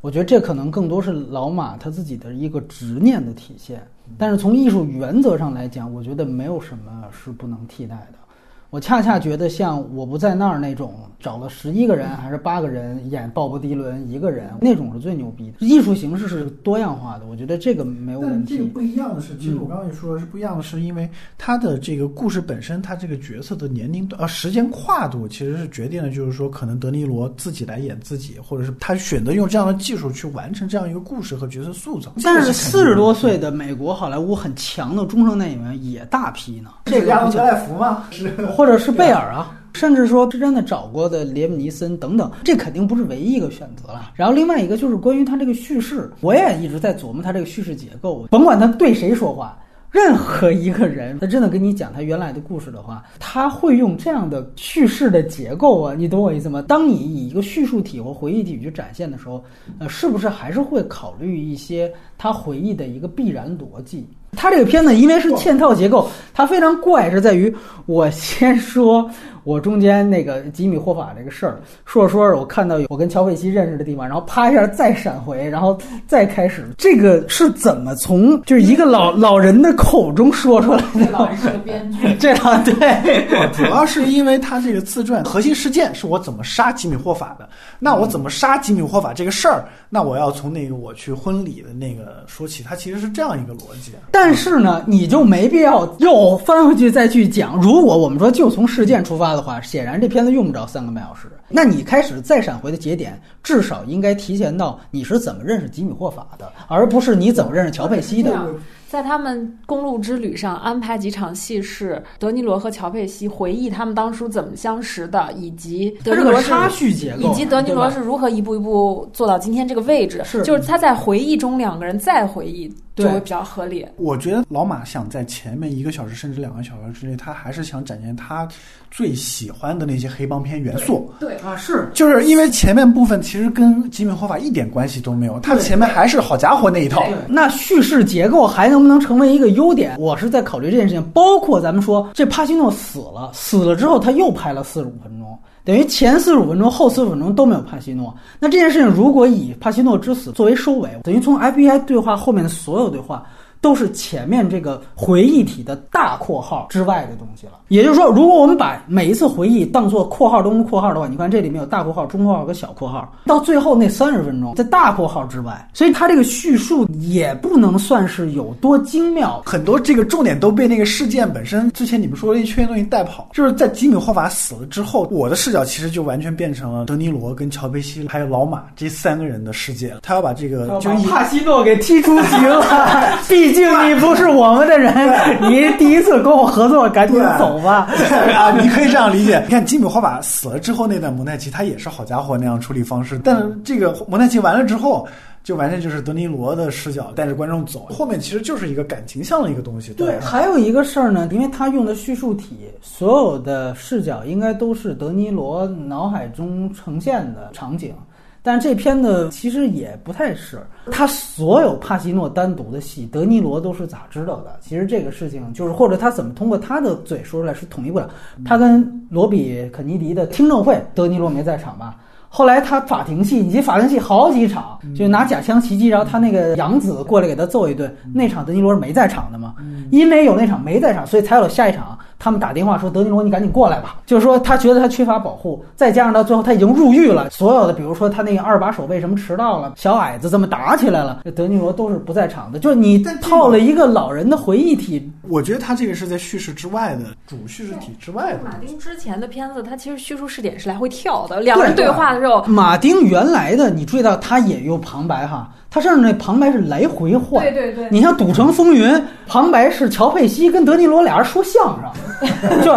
我觉得这可能更多是老马他自己的一个执念的体现。但是从艺术原则上来讲，我觉得没有什么是不能替代的。我恰恰觉得像《我不在那儿》那种找了十一个人还是八个人演鲍勃迪伦一个人，那种是最牛逼的。艺术形式是多样化的，我觉得这个没有问题。但这个不一样的是，其实我刚刚也说了，是不一样的是，因为他的这个故事本身，他这个角色的年龄段呃时间跨度，其实是决定了，就是说可能德尼罗自己来演自己，或者是他选择用这样的技术去完成这样一个故事和角色塑造。但是这个四十多岁的美国好莱坞很强的中生代演员也大批呢，这个不讲亚当格莱福吗？是。或者是贝尔啊，甚至说是真的找过的连姆尼森等等，这肯定不是唯一一个选择了。然后另外一个就是关于他这个叙事，我也一直在琢磨他这个叙事结构，甭管他对谁说话。任何一个人，他真的跟你讲他原来的故事的话，他会用这样的叙事的结构啊，你懂我意思吗？当你以一个叙述体或回忆体去展现的时候，呃，是不是还是会考虑一些他回忆的一个必然逻辑？他这个片子因为是嵌套结构，它非常怪，是在于我先说我中间那个吉米霍法这个事儿，说着说着，我看到有我跟乔佩西认识的地方，然后啪一下再闪回，然后再开始，这个是怎么从就是一个老 老人的口中说出来的？老人是个编剧，这样对，主要是因为他这个自传核心事件是我怎么杀吉米霍法的。那我怎么杀吉米霍法这个事儿，那我要从那个我去婚礼的那个说起。它其实是这样一个逻辑。但是呢，你就没必要又翻回去再去讲。如果我们说就从事件出发的话，显然这片子用不着三个半小时。那你开始再闪回的节点，至少应该提前到你是怎么认识吉米霍法的，而不是你怎么认识乔佩西的。在他们公路之旅上安排几场戏，是德尼罗和乔佩西回忆他们当初怎么相识的，以及德尼罗是插叙结构，以及德尼罗是如何一步一步做到今天这个位置。是，就是他在回忆中两个人再回忆，就会比较合理。我觉得老马想在前面一个小时甚至两个小时之内，他还是想展现他最喜欢的那些黑帮片元素。对啊，是，就是因为前面部分其实跟吉米霍法一点关系都没有，他前面还是好家伙那一套。那叙事结构还能能不能成为一个优点？我是在考虑这件事情。包括咱们说，这帕西诺死了，死了之后他又拍了四十五分钟，等于前四十五分钟、后四十五分钟都没有帕西诺。那这件事情如果以帕西诺之死作为收尾，等于从 FBI 对话后面的所有对话。都是前面这个回忆体的大括号之外的东西了。也就是说，如果我们把每一次回忆当做括号中的括号的话，你看这里面有大括号、中括号和小括号，到最后那三十分钟在大括号之外，所以它这个叙述也不能算是有多精妙。很多这个重点都被那个事件本身之前你们说的一圈东西带跑。就是在吉米霍法死了之后，我的视角其实就完全变成了德尼罗跟乔贝西还有老马这三个人的世界了。他要把这个就帕西诺给踢出局了，毕竟你不是我们的人，你第一次跟我合作，赶紧走吧。啊，你可以这样理解。你看吉米霍法死了之后那段蒙太奇，他也是好家伙那样处理方式。但这个蒙太奇完了之后，就完全就是德尼罗的视角带着观众走，后面其实就是一个感情向的一个东西。对，还有一个事儿呢，因为他用的叙述体，所有的视角应该都是德尼罗脑海中呈现的场景。但这片子其实也不太是，他所有帕西诺单独的戏，德尼罗都是咋知道的？其实这个事情就是，或者他怎么通过他的嘴说出来是统一不了。他跟罗比肯尼迪的听证会，德尼罗没在场吧？后来他法庭戏，以及法庭戏好几场，就拿假枪袭击，然后他那个养子过来给他揍一顿，那场德尼罗是没在场的嘛？因为有那场没在场，所以才有了下一场。他们打电话说：“德尼罗，你赶紧过来吧。”就是说他觉得他缺乏保护，再加上到最后他已经入狱了，所有的比如说他那个二把手为什么迟到了，小矮子这么打起来了，德尼罗都是不在场的。就是你套了一个老人的回忆体，我觉得他这个是在叙事之外的主叙事体之外的。马丁之前的片子，他其实叙述视点是来回跳的，两人对话的时候，马丁原来的你注意到他也用旁白哈。他甚至那旁白是来回换，对对对。你像《赌城风云》，旁白是乔佩西跟德尼罗俩人说相声，就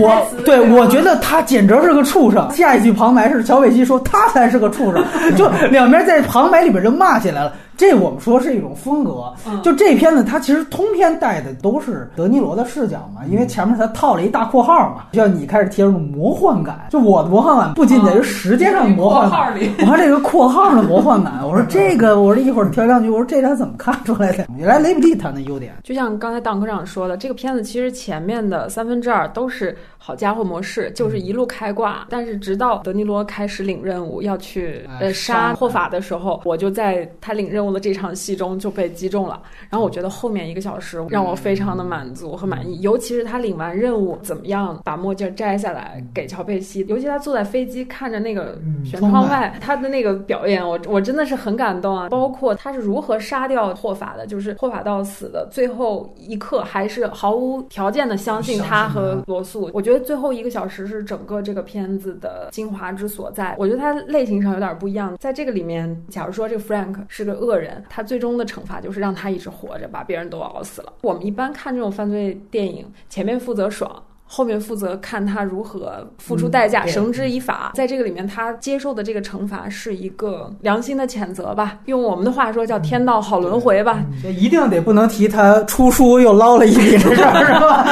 我对我觉得他简直是个畜生。下一句旁白是乔佩西说他才是个畜生，就两边在旁白里边就骂起来了。这我们说是一种风格，就这片子它其实通篇带的都是德尼罗的视角嘛，因为前面他套了一大括号嘛，就像你开始提出魔幻感，就我的魔幻感不仅在于时间上的魔幻感，我看这个括号的魔幻感，我说这个，我说一会儿调两句，我说这他怎么看出来的？原来雷布利他的优点，就像刚才当科长说的，这个片子其实前面的三分之二都是好家伙模式，就是一路开挂。但是直到德尼罗开始领任务要去呃杀霍法的时候，我就在他领任务的这场戏中就被击中了。然后我觉得后面一个小时让我非常的满足和满意，尤其是他领完任务怎么样把墨镜摘下来给乔佩西，尤其他坐在飞机看着那个舷窗外，他的那个表演，我我真的是很感动啊。包括他是如何杀掉霍法的，就是霍法到死的最后一刻，还是毫无条件的相信他和罗素。我觉得最后一个小时是整个这个片子的精华之所在。我觉得他类型上有点不一样，在这个里面，假如说这个 Frank 是个恶人，人他最终的惩罚就是让他一直活着，把别人都熬死了。我们一般看这种犯罪电影，前面负责爽。后面负责看他如何付出代价，绳之以法。在这个里面，他接受的这个惩罚是一个良心的谴责吧？用我们的话说，叫天道好轮回吧？一定得不能提他出书又捞了一笔的事儿，是吧？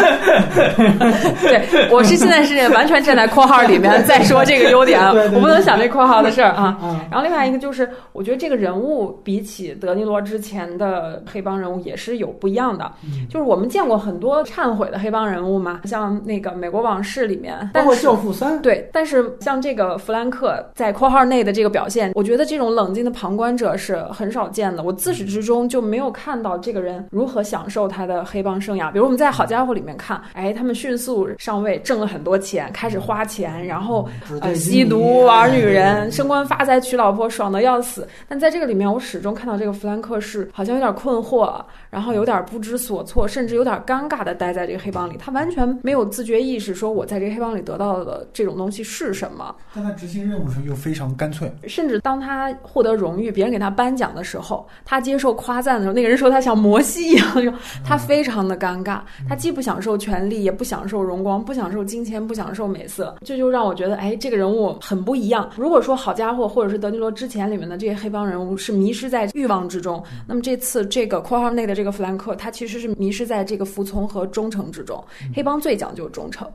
对，我是现在是完全站在括号里面在说这个优点，我不能想这括号的事儿啊。然后另外一个就是，我觉得这个人物比起德尼罗之前的黑帮人物也是有不一样的。就是我们见过很多忏悔的黑帮人物嘛，像。那个《美国往事》里面，包括《教父三》对，但是像这个弗兰克在括号内的这个表现，我觉得这种冷静的旁观者是很少见的。我自始至终就没有看到这个人如何享受他的黑帮生涯。比如我们在《好家伙》里面看，哎，他们迅速上位，挣了很多钱，开始花钱，然后呃吸毒、玩女人、升官发财、娶老婆，爽的要死。但在这个里面，我始终看到这个弗兰克是好像有点困惑，然后有点不知所措，甚至有点尴尬的待在这个黑帮里。他完全没有。自觉意识说，我在这个黑帮里得到的这种东西是什么？但他执行任务时候又非常干脆，甚至当他获得荣誉，别人给他颁奖的时候，他接受夸赞的时候，那个人说他像摩西一样，他非常的尴尬。他既不享受权力，也不享受荣光，不享受金钱，不享受美色，这就让我觉得，哎，这个人物很不一样。如果说好家伙，或者是德尼罗之前里面的这些黑帮人物是迷失在欲望之中，那么这次这个括号内的这个弗兰克，他其实是迷失在这个服从和忠诚之中。黑帮最讲究。忠诚，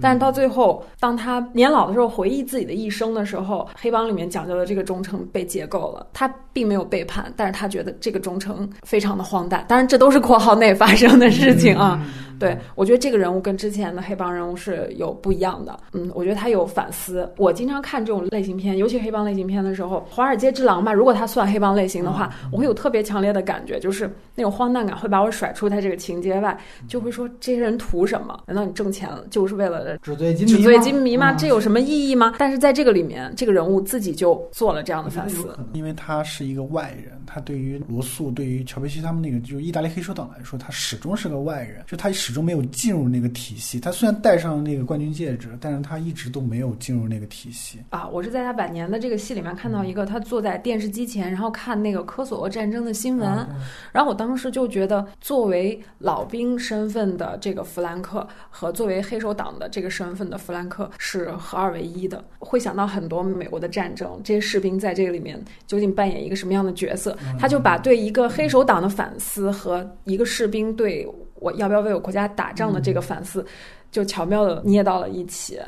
但是到最后，当他年老的时候回忆自己的一生的时候，黑帮里面讲究的这个忠诚被解构了。他并没有背叛，但是他觉得这个忠诚非常的荒诞。当然，这都是括号内发生的事情啊。对，我觉得这个人物跟之前的黑帮人物是有不一样的。嗯，我觉得他有反思。我经常看这种类型片，尤其黑帮类型片的时候，《华尔街之狼》吧，如果他算黑帮类型的话，我会有特别强烈的感觉，就是那种荒诞感会把我甩出他这个情节外，就会说这些人图什么？难道你挣钱就是为了纸醉金纸醉金迷吗？这有什么意义吗？但是在这个里面，这个人物自己就做了这样的反思，因为他是一个外人，他对于罗素、对于乔贝西他们那个就是意大利黑手党来说，他始终是个外人，就他始终没有进入那个体系。他虽然戴上了那个冠军戒指，但是他一直都没有进入那个体系啊！我是在他晚年的这个戏里面看到一个，他坐在电视机前，然后看那个科索沃战争的新闻，然后我当时就觉得，作为老兵身份的这个弗兰克和作为黑手党的这个身份的弗兰克是合二为一的，会想到很多美国的战争，这些士兵在这个里面究竟扮演一个什么样的角色？他就把对一个黑手党的反思和一个士兵对。我要不要为我国家打仗的这个反思，就巧妙的捏到了一起。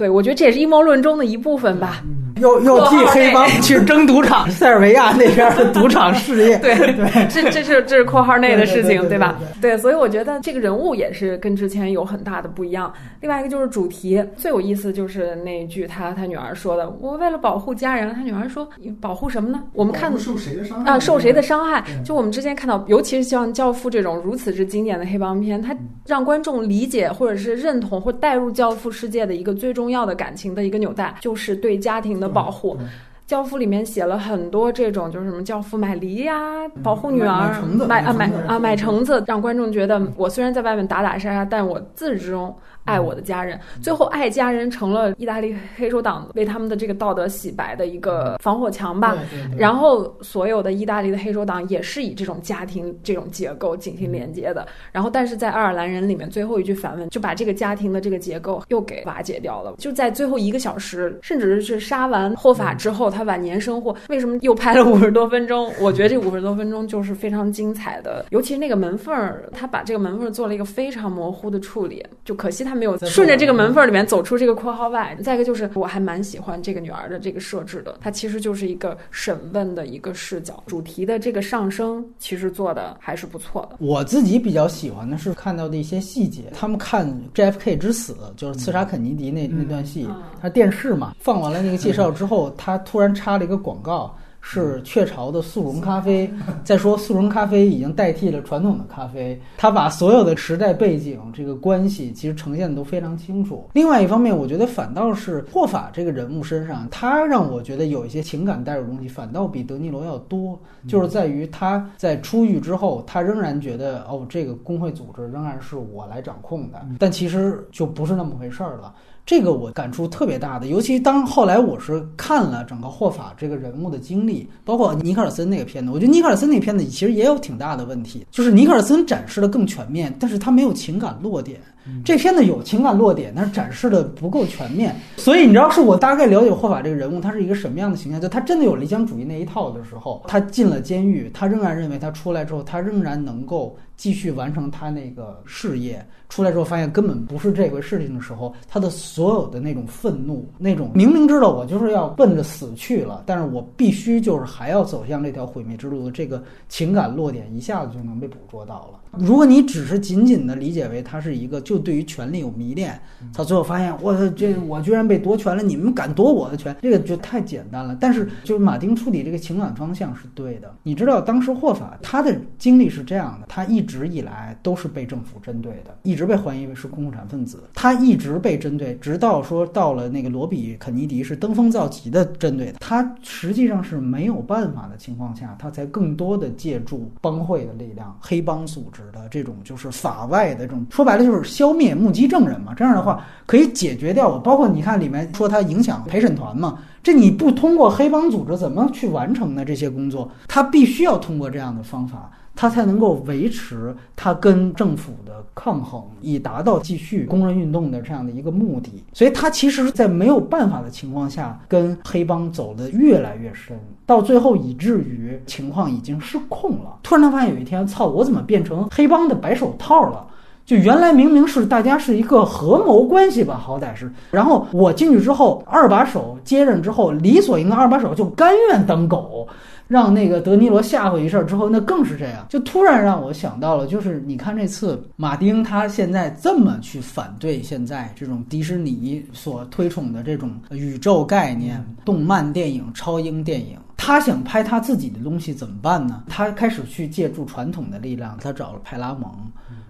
对，我觉得这也是阴谋论中的一部分吧。又又替黑帮 去争赌场，塞尔维亚那边的赌场事业。对对，这这是这是括号内的事情，对吧？对，所以我觉得这个人物也是跟之前有很大的不一样。另外一个就是主题最有意思，就是那一句他他女儿说的：“我为了保护家人。”他女儿说：“你保护什么呢？”我们看受谁的伤害啊？受谁的伤害？就我们之前看到，尤其是像《教父》这种如此之经典的黑帮片，它让观众理解或者是认同或带入教父世界的一个最重要的感情的。一个纽带就是对家庭的保护，《教父》里面写了很多这种，就是什么教父买梨呀，保护女儿，买啊买啊买橙子，让观众觉得我虽然在外面打打杀杀，但我自始至终。爱我的家人，最后爱家人成了意大利黑手党为他们的这个道德洗白的一个防火墙吧。然后所有的意大利的黑手党也是以这种家庭这种结构进行连接的。然后但是在爱尔兰人里面，最后一句反问就把这个家庭的这个结构又给瓦解掉了。就在最后一个小时，甚至是杀完霍法之后，他晚年生活为什么又拍了五十多分钟？我觉得这五十多分钟就是非常精彩的，尤其是那个门缝儿，他把这个门缝儿做了一个非常模糊的处理，就可惜他没有顺着这个门缝儿里面走出这个括号外。再一个就是我还蛮喜欢这个女儿的这个设置的，它其实就是一个审问的一个视角，主题的这个上升其实做的还是不错的。我自己比较喜欢的是看到的一些细节，他们看 JFK 之死，就是刺杀肯尼迪那那段戏，他电视嘛放完了那个介绍之后，他突然插了一个广告。是雀巢的速溶咖啡。再说速溶咖啡已经代替了传统的咖啡，它把所有的时代背景这个关系其实呈现的都非常清楚。另外一方面，我觉得反倒是霍法这个人物身上，他让我觉得有一些情感带入东西，反倒比德尼罗要多。就是在于他在出狱之后，他仍然觉得哦，这个工会组织仍然是我来掌控的，但其实就不是那么回事儿了。这个我感触特别大的，尤其当后来我是看了整个霍法这个人物的经历，包括尼克尔森那个片子，我觉得尼克尔森那片子其实也有挺大的问题，就是尼克尔森展示的更全面，但是他没有情感落点。这片子有情感落点，但是展示的不够全面。所以你知道，是我大概了解霍法这个人物，他是一个什么样的形象？就他真的有理想主义那一套的时候，他进了监狱，他仍然认为他出来之后，他仍然能够继续完成他那个事业。出来之后发现根本不是这回事情的时候，他的所有的那种愤怒，那种明明知道我就是要奔着死去了，但是我必须就是还要走向这条毁灭之路的这个情感落点，一下子就能被捕捉到了。如果你只是仅仅的理解为他是一个就对于权力有迷恋，他最后发现我这我居然被夺权了，你们敢夺我的权，这个就太简单了。但是就是马丁处理这个情感方向是对的。你知道当时霍法他的经历是这样的，他一直以来都是被政府针对的，一一直被怀疑为是共产分子，他一直被针对，直到说到了那个罗比肯尼迪是登峰造极的针对他，实际上是没有办法的情况下，他才更多的借助帮会的力量、黑帮组织。的这种就是法外的这种，说白了就是消灭目击证人嘛。这样的话可以解决掉我，包括你看里面说他影响陪审团嘛，这你不通过黑帮组织怎么去完成的这些工作？他必须要通过这样的方法。他才能够维持他跟政府的抗衡，以达到继续工人运动的这样的一个目的。所以，他其实，在没有办法的情况下，跟黑帮走得越来越深，到最后以至于情况已经失控了。突然，他发现有一天，操，我怎么变成黑帮的白手套了？就原来明明是大家是一个合谋关系吧，好歹是。然后我进去之后，二把手接任之后，理所应当，二把手就甘愿当狗。让那个德尼罗吓唬一事儿之后，那更是这样，就突然让我想到了，就是你看这次马丁他现在这么去反对现在这种迪士尼所推崇的这种宇宙概念、动漫电影、超英电影，他想拍他自己的东西怎么办呢？他开始去借助传统的力量，他找了派拉蒙，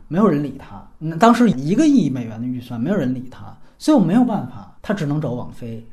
没有人理他。那当时一个亿美元的预算，没有人理他，所以我没有办法，他只能找网飞。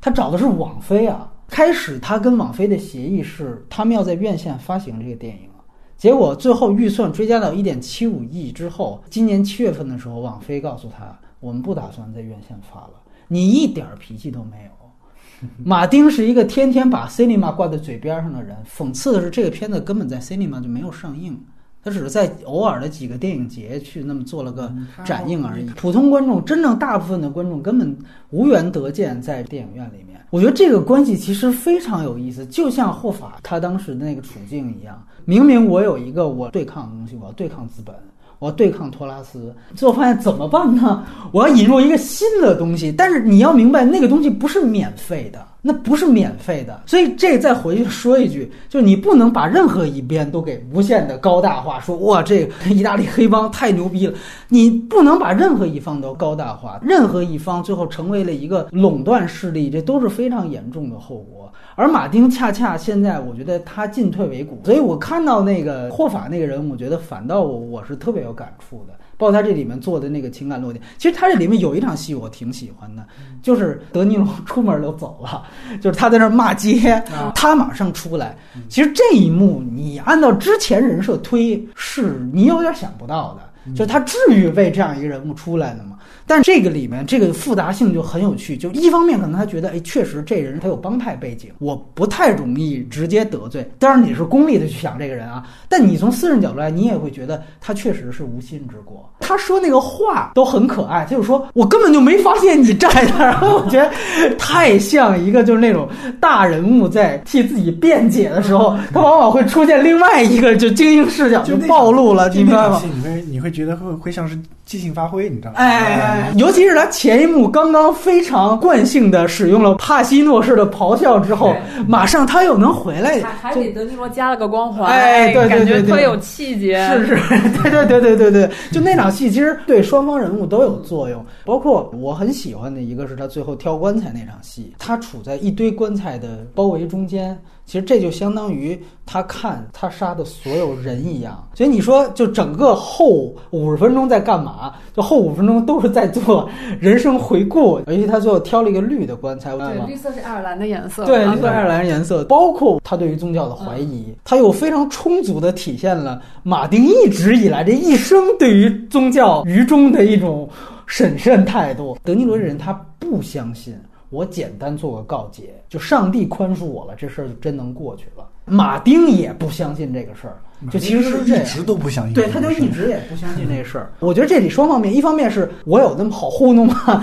他找的是网飞啊。开始他跟网飞的协议是，他们要在院线发行这个电影，结果最后预算追加到一点七五亿之后，今年七月份的时候，网飞告诉他，我们不打算在院线发了，你一点脾气都没有。马丁是一个天天把 cinema 挂在嘴边上的人，讽刺的是这个片子根本在 cinema 就没有上映。他只是在偶尔的几个电影节去那么做了个展映而已。普通观众，真正大部分的观众根本无缘得见在电影院里面。我觉得这个关系其实非常有意思，就像霍法他当时的那个处境一样。明明我有一个我对抗的东西，我要对抗资本，我要对抗托拉斯，最后发现怎么办呢？我要引入一个新的东西，但是你要明白，那个东西不是免费的。那不是免费的，所以这再回去说一句，就是你不能把任何一边都给无限的高大化，说哇，这意大利黑帮太牛逼了。你不能把任何一方都高大化，任何一方最后成为了一个垄断势力，这都是非常严重的后果。而马丁恰恰现在，我觉得他进退维谷，所以我看到那个 霍法那个人，我觉得反倒我我是特别有感触的。包括他这里面做的那个情感落点，其实他这里面有一场戏我挺喜欢的，就是德尼罗出门就走了，就是他在那儿骂街，他马上出来。其实这一幕你按照之前人设推，是你有点想不到的，就是他至于为这样一个人物出来的吗？但这个里面这个复杂性就很有趣。就一方面可能他觉得，哎，确实这人他有帮派背景，我不太容易直接得罪。当然你是功利的去想这个人啊，但你从私人角度来，你也会觉得他确实是无心之过。他说那个话都很可爱，他就说我根本就没发现你站那儿，我觉得太像一个就是那种大人物在替自己辩解的时候，他往往会出现另外一个就精英视角就暴露了，你明白吗？你会你会觉得会会像是即兴发挥，你知道吗？哎，尤其是他前一幕刚刚非常惯性的使用了帕西诺式的咆哮之后，马上他又能回来，还给德尼罗加了个光环，哎，对对对，特有气节，是是，对对对对对对，就那场戏其实对双方人物都有作用，包括我很喜欢的一个是他最后挑棺材那场戏，他处在一堆棺材的包围中间。其实这就相当于他看他杀的所有人一样，所以你说就整个后五十分钟在干嘛？就后五分钟都是在做人生回顾，而且他最后挑了一个绿的棺材，对，绿色是爱尔兰的颜色，对，绿色爱尔兰颜色，包括他对于宗教的怀疑，他又非常充足的体现了马丁一直以来这一生对于宗教愚忠的一种审慎态度。德尼罗这人他不相信。我简单做个告诫，就上帝宽恕我了，这事儿就真能过去了。马丁也不相信这个事儿。就其实是一直都不相信，对，他就一直也不相信这事儿。我觉得这里双方面，一方面是我有那么好糊弄吗？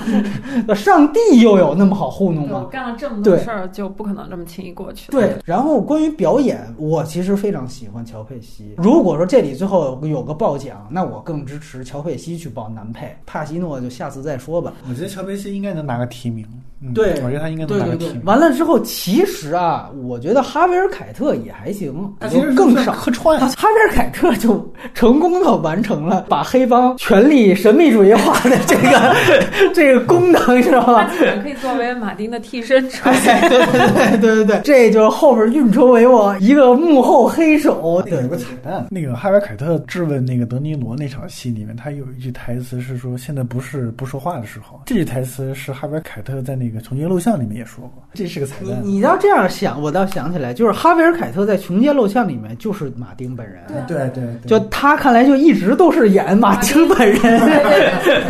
上帝又有那么好糊弄吗？我干了这么多事儿，就不可能这么轻易过去。对。然后关于表演，我其实非常喜欢乔佩西。如果说这里最后有个报奖，那我更支持乔佩西去报男配。帕西诺就下次再说吧。我觉得乔佩西应该能拿个提名。对，我觉得他应该能拿个提名。完了之后，其实啊，我觉得哈维尔凯特也还行，其实更少客串。哈维尔凯特。就成功的完成了把黑帮权力神秘主义化的这个 这个功能，知道吧？可以作为马丁的替身出现。对对对对对对，这就是后边运筹帷幄，一个幕后黑手。有个彩蛋，那个哈维尔凯特质问那个德尼罗那场戏里面，他有一句台词是说：“现在不是不说话的时候。”这句台词是哈维尔凯特在那个《重街录像》里面也说过，这是个彩蛋。你要这样想，我倒想起来，就是哈维尔凯特在《穷街陋巷》里面就是马丁本人。对对。就他看来就一直都是演马丁本人，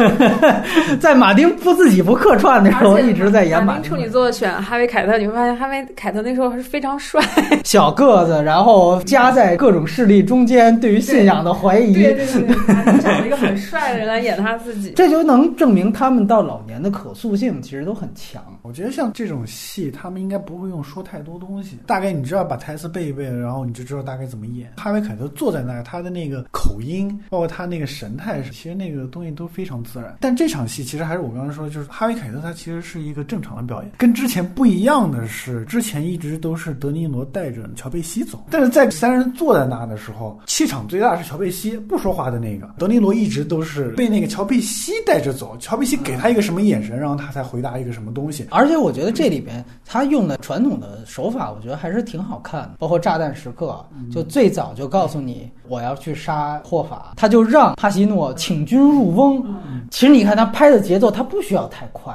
在马丁不自己不客串的时候，一直在演马丁。处女座选哈维凯特，你会发现哈维凯特那时候还是非常帅，小个子，然后夹在各种势力中间，对于信仰的怀疑。对对对，找了一个很帅的人来演他自己，这就能证明他们到老年的可塑性其实都很强。我觉得像这种戏，他们应该不会用说太多东西，大概你知道把台词背一背，然后你就知道大概怎么演。哈维凯特坐在那儿，他的那个口音，包括他那个神态，其实那个东西都非常自然。但这场戏其实还是我刚刚说，就是哈维凯特他其实是一个正常的表演，跟之前不一样的是，之前一直都是德尼罗带着乔贝西走，但是在三人坐在那的时候，气场最大是乔贝西不说话的那个，德尼罗一直都是被那个乔贝西带着走，乔贝西给他一个什么眼神，然后他才回答一个什么东西。而且我觉得这里边他用的传统的手法，我觉得还是挺好看的。包括炸弹时刻，就最早就告诉你我要去杀霍法，他就让帕西诺请君入瓮。其实你看他拍的节奏，他不需要太快，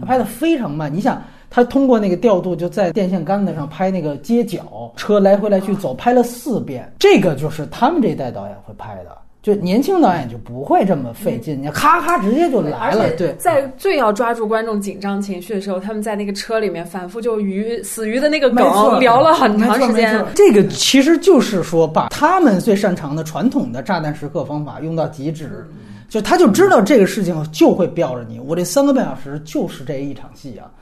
他拍的非常慢。你想他通过那个调度，就在电线杆子上拍那个街角，车来回来去走，拍了四遍。这个就是他们这一代导演会拍的。就年轻导演就不会这么费劲，你咔咔直接就来了。对，在最要抓住观众紧张情绪的时候，他们在那个车里面反复就鱼死鱼的那个梗聊了很长时间。这个其实就是说，把他们最擅长的传统的炸弹时刻方法用到极致，就他就知道这个事情就会吊着你。我这三个半小时就是这一场戏啊。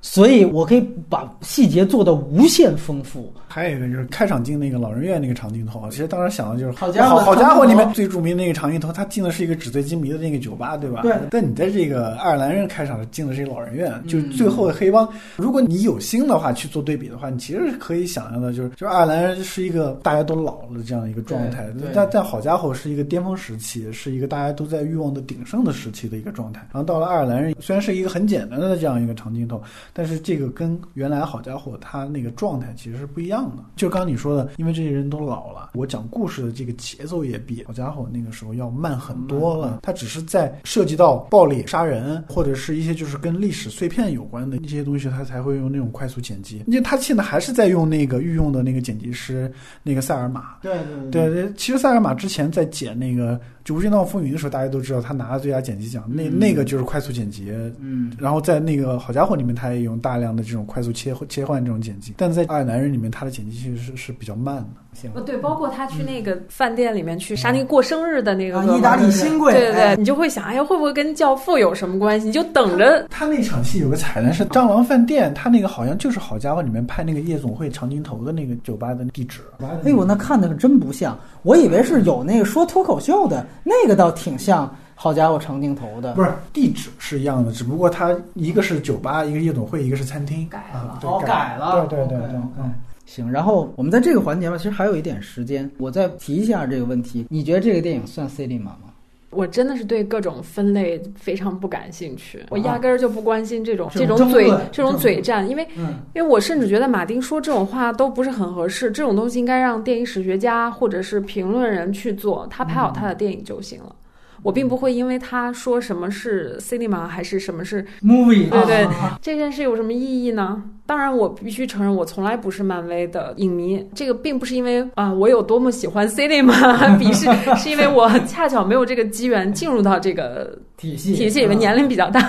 所以，我可以把细节做的无限丰富。还有一个就是开场进那个老人院那个长镜头，其实当时想的就是好家伙，好家伙，里面最著名的那个长镜头，他进的是一个纸醉金迷的那个酒吧，对吧？对。但你在这个爱尔兰人开场进的是一个老人院，就最后的黑帮。如果你有心的话去做对比的话，你其实是可以想象的，就是就是爱尔兰人是一个大家都老了这样一个状态，但但好家伙是一个巅峰时期，是一个大家都在欲望的鼎盛的时期的一个状态。然后到了爱尔兰人，虽然是一个很简单的这样一个长镜头，但是这个。跟原来好家伙，他那个状态其实是不一样的。就刚你说的，因为这些人都老了，我讲故事的这个节奏也比好家伙那个时候要慢很多了。他只是在涉及到暴力、杀人，或者是一些就是跟历史碎片有关的一些东西，他才会用那种快速剪辑。因为他现在还是在用那个御用的那个剪辑师，那个塞尔玛。对对对对，其实塞尔玛之前在剪那个。就《无间道风云》的时候，大家都知道他拿了最佳剪辑奖，那嗯那个就是快速剪辑。嗯，然后在那个《好家伙》里面，他也用大量的这种快速切切换这种剪辑，但在《爱男人》里面，他的剪辑其实是是比较慢的。行呃，对，包括他去那个饭店里面去杀那个过生日的那个啊，意大利新贵，对对对，哎你就会想，哎呀，会不会跟《教父》有什么关系？你就等着。他那场戏有个彩蛋是蟑螂饭店，他那个好像就是《好家伙》里面拍那个夜总会长镜头的那个酒吧的地址。哎呦，那看的可真不像，我以为是有那个说脱口秀的，那个倒挺像。好家伙，长镜头的不是地址是一样的，只不过它一个是酒吧，一个夜总会，一个是餐厅，改了，对哦改了对对对对。行，然后我们在这个环节吧，其实还有一点时间，我再提一下这个问题。你觉得这个电影算 cinema 吗？我真的是对各种分类非常不感兴趣，我压根儿就不关心这种、这这种嘴这种嘴战，因为嗯，因为我甚至觉得马丁说这种话都不是很合适，这种东西应该让电影史学家或者是评论人去做，他拍好他的电影就行了。我并不会因为他说什么是 cinema 还是什么是 movie，对对啊这件事有什么意义呢？当然，我必须承认，我从来不是漫威的影迷。这个并不是因为啊、我有多么喜欢 cinema 鄙视，是因为我恰巧没有这个机缘进入到这个体系体系里面，啊年龄比较大。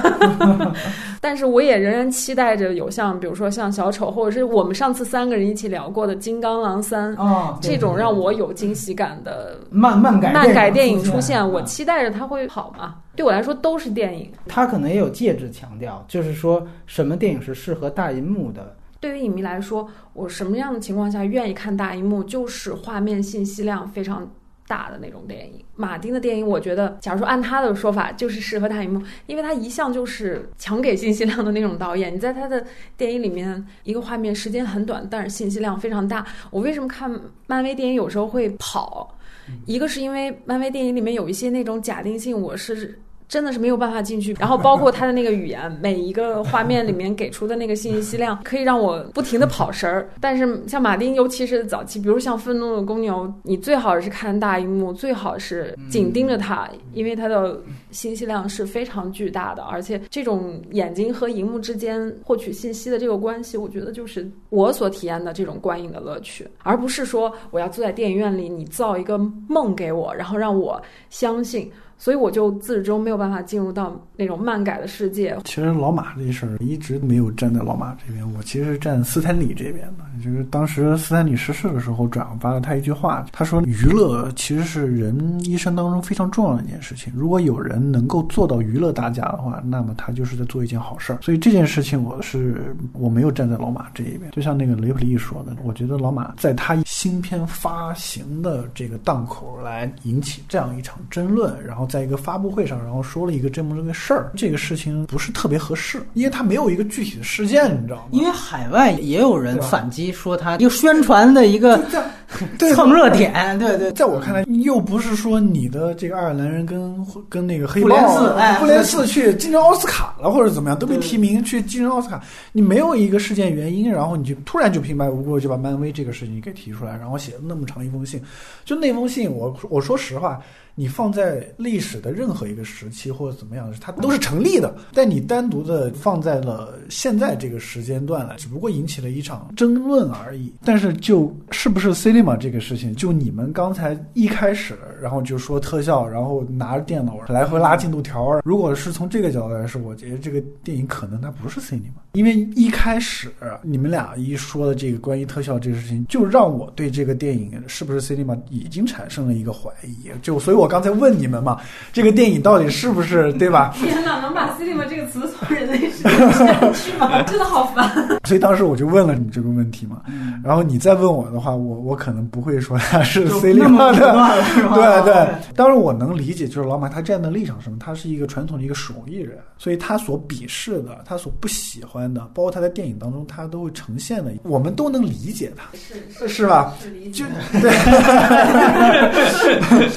但是我也仍然期待着有像，比如说像小丑，或者是我们上次三个人一起聊过的《金刚狼三》啊，这种让我有惊喜感的漫漫改漫改电影影出现，啊我期待着它会好嘛。对我来说都是电影。他可能也有介质强调，就是说什么电影是适合大银幕的。对于影迷来说，我什么样的情况下愿意看大银幕，就是画面信息量非常大的那种电影。马丁的电影，我觉得，假如说按他的说法，就是适合大银幕，因为他一向就是强给信息量的那种导演。你在他的电影里面，一个画面时间很短，但是信息量非常大。我为什么看漫威电影有时候会跑？一个是因为漫威电影里面有一些那种假定性，我是真的是没有办法进去。然后包括他的那个语言，每一个画面里面给出的那个信息量，可以让我不停的跑神儿。但是像马丁，尤其是早期，比如像《愤怒的公牛》，你最好是看大荧幕，最好是紧盯着它，因为它的信息量是非常巨大的，而且这种眼睛和荧幕之间获取信息的这个关系，我觉得就是我所体验的这种观影的乐趣，而不是说我要坐在电影院里，你造一个梦给我，然后让我相信。所以我就自始至终没有办法进入到那种漫改的世界。其实老马这事儿一直没有站在老马这边，我其实是站斯坦李这边的。就是当时斯坦李逝世的时候，转发了他一句话，他说：“娱乐其实是人一生当中非常重要的一件事情。如果有人能够做到娱乐大家的话，那么他就是在做一件好事儿。所以这件事情，我是我没有站在老马这一边。就像那个雷普利说的，我觉得老马在他新片发行的这个档口来引起这样一场争论，然后在一个发布会上，然后说了一个这么这个事儿，这个事情不是特别合适，因为他没有一个具体的事件，你知道吗？因为海外也有人反击说他一个宣传的一个对蹭热点，对对，在我看来，又不是说你的这个爱尔兰人跟跟那个黑豹布联四哎复联四去竞争奥斯卡了，或者怎么样，都被提名去竞争奥斯卡，你没有一个事件原因，然后你就突然就平白无故就把漫威这个事情给提出来，然后写了那么长一封信，就那封信，我我说实话。你放在历史的任何一个时期或者怎么样，它都是成立的。但你单独的放在了现在这个时间段来，只不过引起了一场争论而已。但是就是不是 cinema 这个事情，就你们刚才一开始，然后就说特效，然后拿着电脑来回拉进度条。如果是从这个角度来说，我觉得这个电影可能它不是 cinema，因为一开始你们俩一说的这个关于特效这个事情，就让我对这个电影是不是 cinema 已经产生了一个怀疑。就所以，我刚才问你们嘛，这个电影到底是不是对吧？天哪，能把 cinema 这个词从人类世界 删去吗？真的好烦。所以当时我就问了你这个问题嘛，然后你再问我的话，我我可能不会说它是就 C 那么的，对对。当然我能理解，就是老马他站的立场是什么，他是一个传统的一个手艺人，所以他所鄙视的，他所不喜欢的，包括他在电影当中他都会呈现的，我们都能理解他，是是吧？是就。对，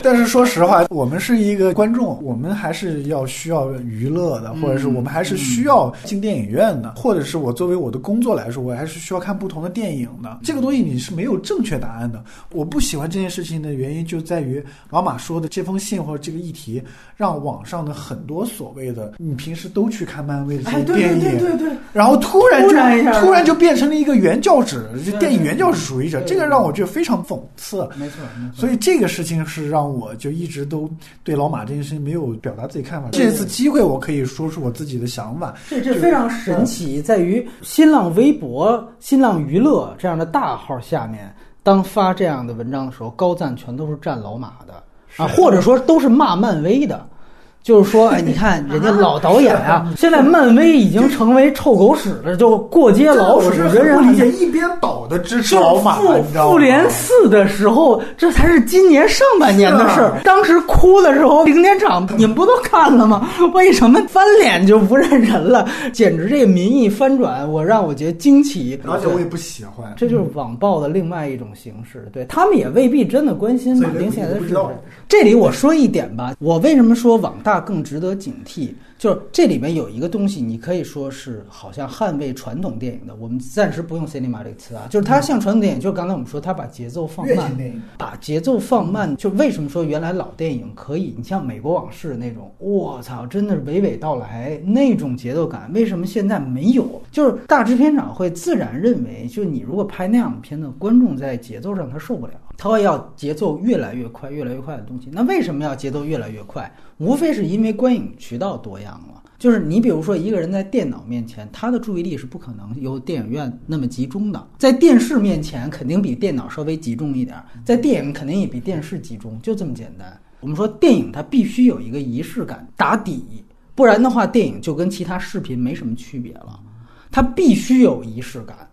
但是说实话，我们是一个观众，我们还是要需要娱乐的，或者是我们还是需要进电影院的，或者是我作为我的工作来说，我还是需要看不同的电影的。这个东西你是没有正确答案案的。我不喜欢这件事情的原因就在于老马说的这封信或者这个议题，让网上的很多所谓的你平时都去看漫威的这些电影，对对对，然后突然突然就突然就变成了一个原教旨，就电影原教旨主义者，这个让我觉得非常讽刺。没错，没错。所以这个事情是让我就一直都对老马这件事情没有表达自己看法。这次机会我可以说出我自己的想法。这这非常神奇，在于新浪微博、新浪娱乐这样的大号下面，当发这样的文章的时候，高赞全都是站老马的啊，或者说都是骂漫威的。就是说，哎，你看人家老导演啊，现在漫威已经成为臭狗屎了，就过街老鼠，人人不理解，一边倒的支持老马，你知道吗？复联四的时候，这才是今年上半年的事儿。当时哭的时候，零点场你们不都看了吗？为什么翻脸就不认人了？简直这个民意翻转，我让我觉得惊奇，而且我也不喜欢。这就是网暴的另外一种形式，对他们也未必真的关心马丁现在的事。这里我说一点吧，我为什么说网大？那更值得警惕，就是这里面有一个东西，你可以说是好像捍卫传统电影的。我们暂时不用 cinema 这个词啊，就是它像传统电影，就是刚才我们说，它把节奏放慢，把节奏放慢。就为什么说原来老电影可以？你像《美国往事》那种，我操，真的是娓娓道来那种节奏感，为什么现在没有？就是大制片厂会自然认为，就你如果拍那样的片子，观众在节奏上他受不了。他会要节奏越来越快、越来越快的东西。那为什么要节奏越来越快？无非是因为观影渠道多样了。就是你比如说，一个人在电脑面前，他的注意力是不可能有电影院那么集中的。在电视面前，肯定比电脑稍微集中一点；在电影肯定也比电视集中，就这么简单。我们说电影它必须有一个仪式感打底，不然的话，电影就跟其他视频没什么区别了。它必须有仪式感。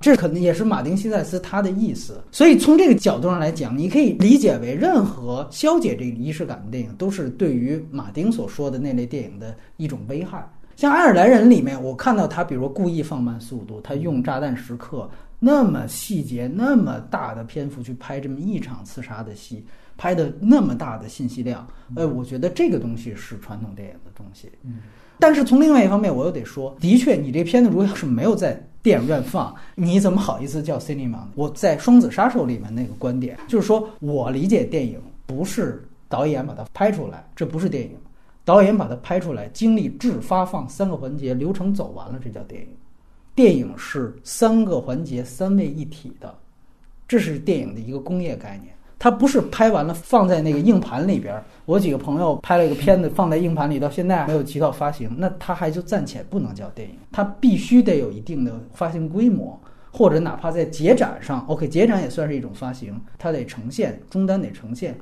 这可能也是马丁·西塞斯他的意思，所以从这个角度上来讲，你可以理解为任何消解这个仪式感的电影，都是对于马丁所说的那类电影的一种危害。像《爱尔兰人》里面，我看到他，比如故意放慢速度，他用炸弹时刻那么细节、那么大的篇幅去拍这么一场刺杀的戏，拍的那么大的信息量，呃，我觉得这个东西是传统电影的东西。嗯。但是从另外一方面，我又得说，的确，你这片子如果要是没有在电影院放，你怎么好意思叫 cinema？我在《双子杀手》里面那个观点就是说，我理解电影不是导演把它拍出来，这不是电影，导演把它拍出来，经历制、发放三个环节流程走完了，这叫电影。电影是三个环节三位一体的，这是电影的一个工业概念。它不是拍完了放在那个硬盘里边。我几个朋友拍了一个片子放在硬盘里，到现在没有提到发行，那它还就暂且不能叫电影。它必须得有一定的发行规模，或者哪怕在节展上，OK，节展也算是一种发行，它得呈现终端得呈现，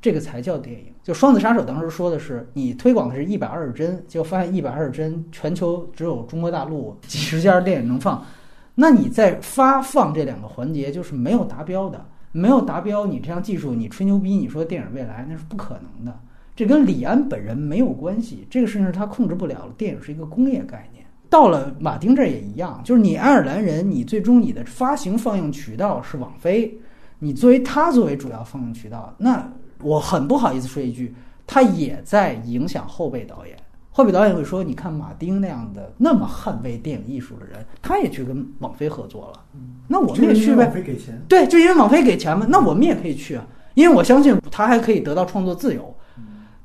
这个才叫电影。就《双子杀手》当时说的是，你推广的是一百二十帧，结果发现一百二十帧全球只有中国大陆几十家电影能放，那你在发放这两个环节就是没有达标的。没有达标，你这项技术你吹牛逼，你说电影未来那是不可能的。这跟李安本人没有关系，这个事情他控制不了了。电影是一个工业概念，到了马丁这儿也一样，就是你爱尔兰人，你最终你的发行放映渠道是网飞，你作为他作为主要放映渠道，那我很不好意思说一句，他也在影响后辈导演。后辈导演会说：“你看马丁那样的那么捍卫电影艺术的人，他也去跟网飞合作了。那我们也去呗。对，就因为网飞给钱嘛。那我们也可以去啊，因为我相信他还可以得到创作自由。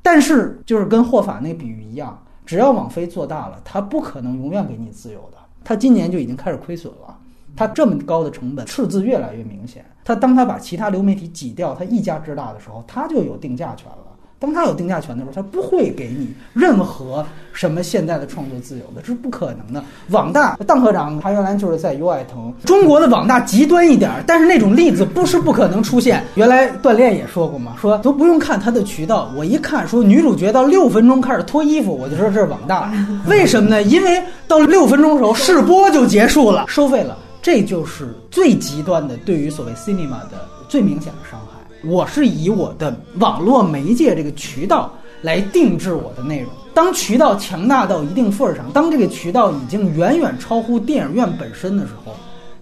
但是就是跟霍法那个比喻一样，只要网飞做大了，他不可能永远给你自由的。他今年就已经开始亏损了。他这么高的成本，赤字越来越明显。他当他把其他流媒体挤掉，他一家之大的时候，他就有定价权了。”当他有定价权的时候，他不会给你任何什么现在的创作自由的，这是不可能的。网大，邓科长他原来就是在优爱腾。中国的网大极端一点，但是那种例子不是不可能出现。原来锻炼也说过嘛，说都不用看他的渠道，我一看说女主角到六分钟开始脱衣服，我就说这是网大。为什么呢？因为到六分钟的时候试播就结束了，收费了。这就是最极端的对于所谓 cinema 的最明显的伤害。我是以我的网络媒介这个渠道来定制我的内容。当渠道强大到一定份儿上，当这个渠道已经远远超乎电影院本身的时候，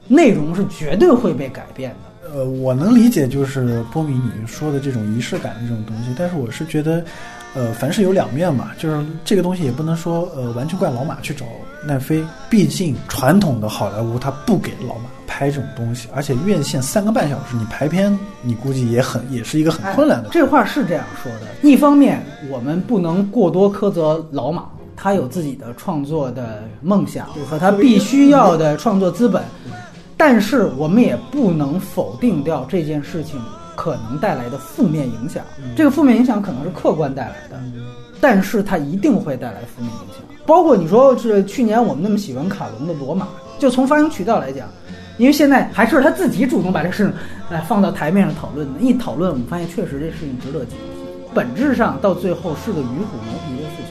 内容是绝对会被改变的。呃，我能理解就是波米你说的这种仪式感的这种东西，但是我是觉得，呃，凡事有两面嘛，就是这个东西也不能说呃完全怪老马去找奈飞，毕竟传统的好莱坞他不给老马拍这种东西，而且院线三个半小时，你排片你估计也很也是一个很困难的。这话是这样说的，一方面我们不能过多苛责老马，他有自己的创作的梦想和他必须要的创作资本，但是我们也不能否定掉这件事情可能带来的负面影响。这个负面影响可能是客观带来的，但是它一定会带来负面影响。包括你说是去年我们那么喜欢卡隆的《罗马》，就从发行渠道来讲，因为现在还是他自己主动把这个事情哎放到台面上讨论的。一讨论，我们发现确实这事情值得警惕。本质上到最后是个与虎谋皮的事情。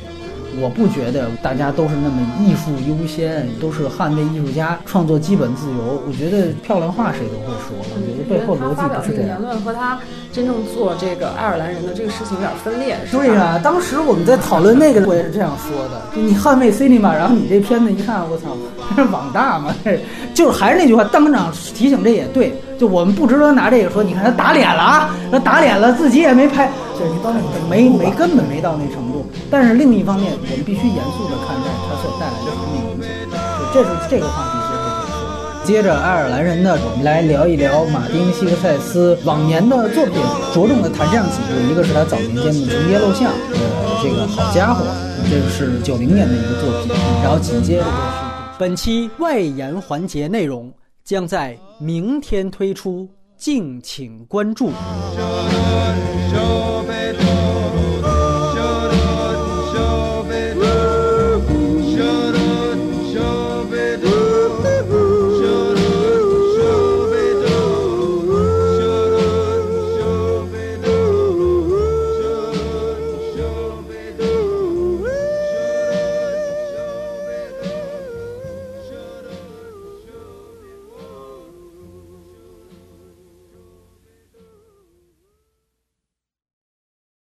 我不觉得大家都是那么艺术优先，都是捍卫艺术家创作基本自由。我觉得漂亮话谁都会说，我觉得背后逻辑不是这样。言论和他真正做这个爱尔兰人的这个事情有点分裂。是对呀、当时我们在讨论那个，我也是这样。说的。你捍卫 cinema，然后你这片子一看，我操，网大嘛？就是还是那句话，当场提醒这也对。就我们不值得拿这个说，你看他打脸了啊，他打脸了，自己也没拍，这没到那个没没根本没到那程度。但是另一方面，我们必须严肃的看待它所带来的负面影响。就这是这个话题接着。接着爱尔兰人呢，我们来聊一聊马丁·希克塞斯往年的作品，着重的谈这样几部，一个是他早年间的《重耶录像》，呃，这个好家伙，这是九零年的一个作品，然后紧接着就是本期外延环节内容将在明天推出敬请关注。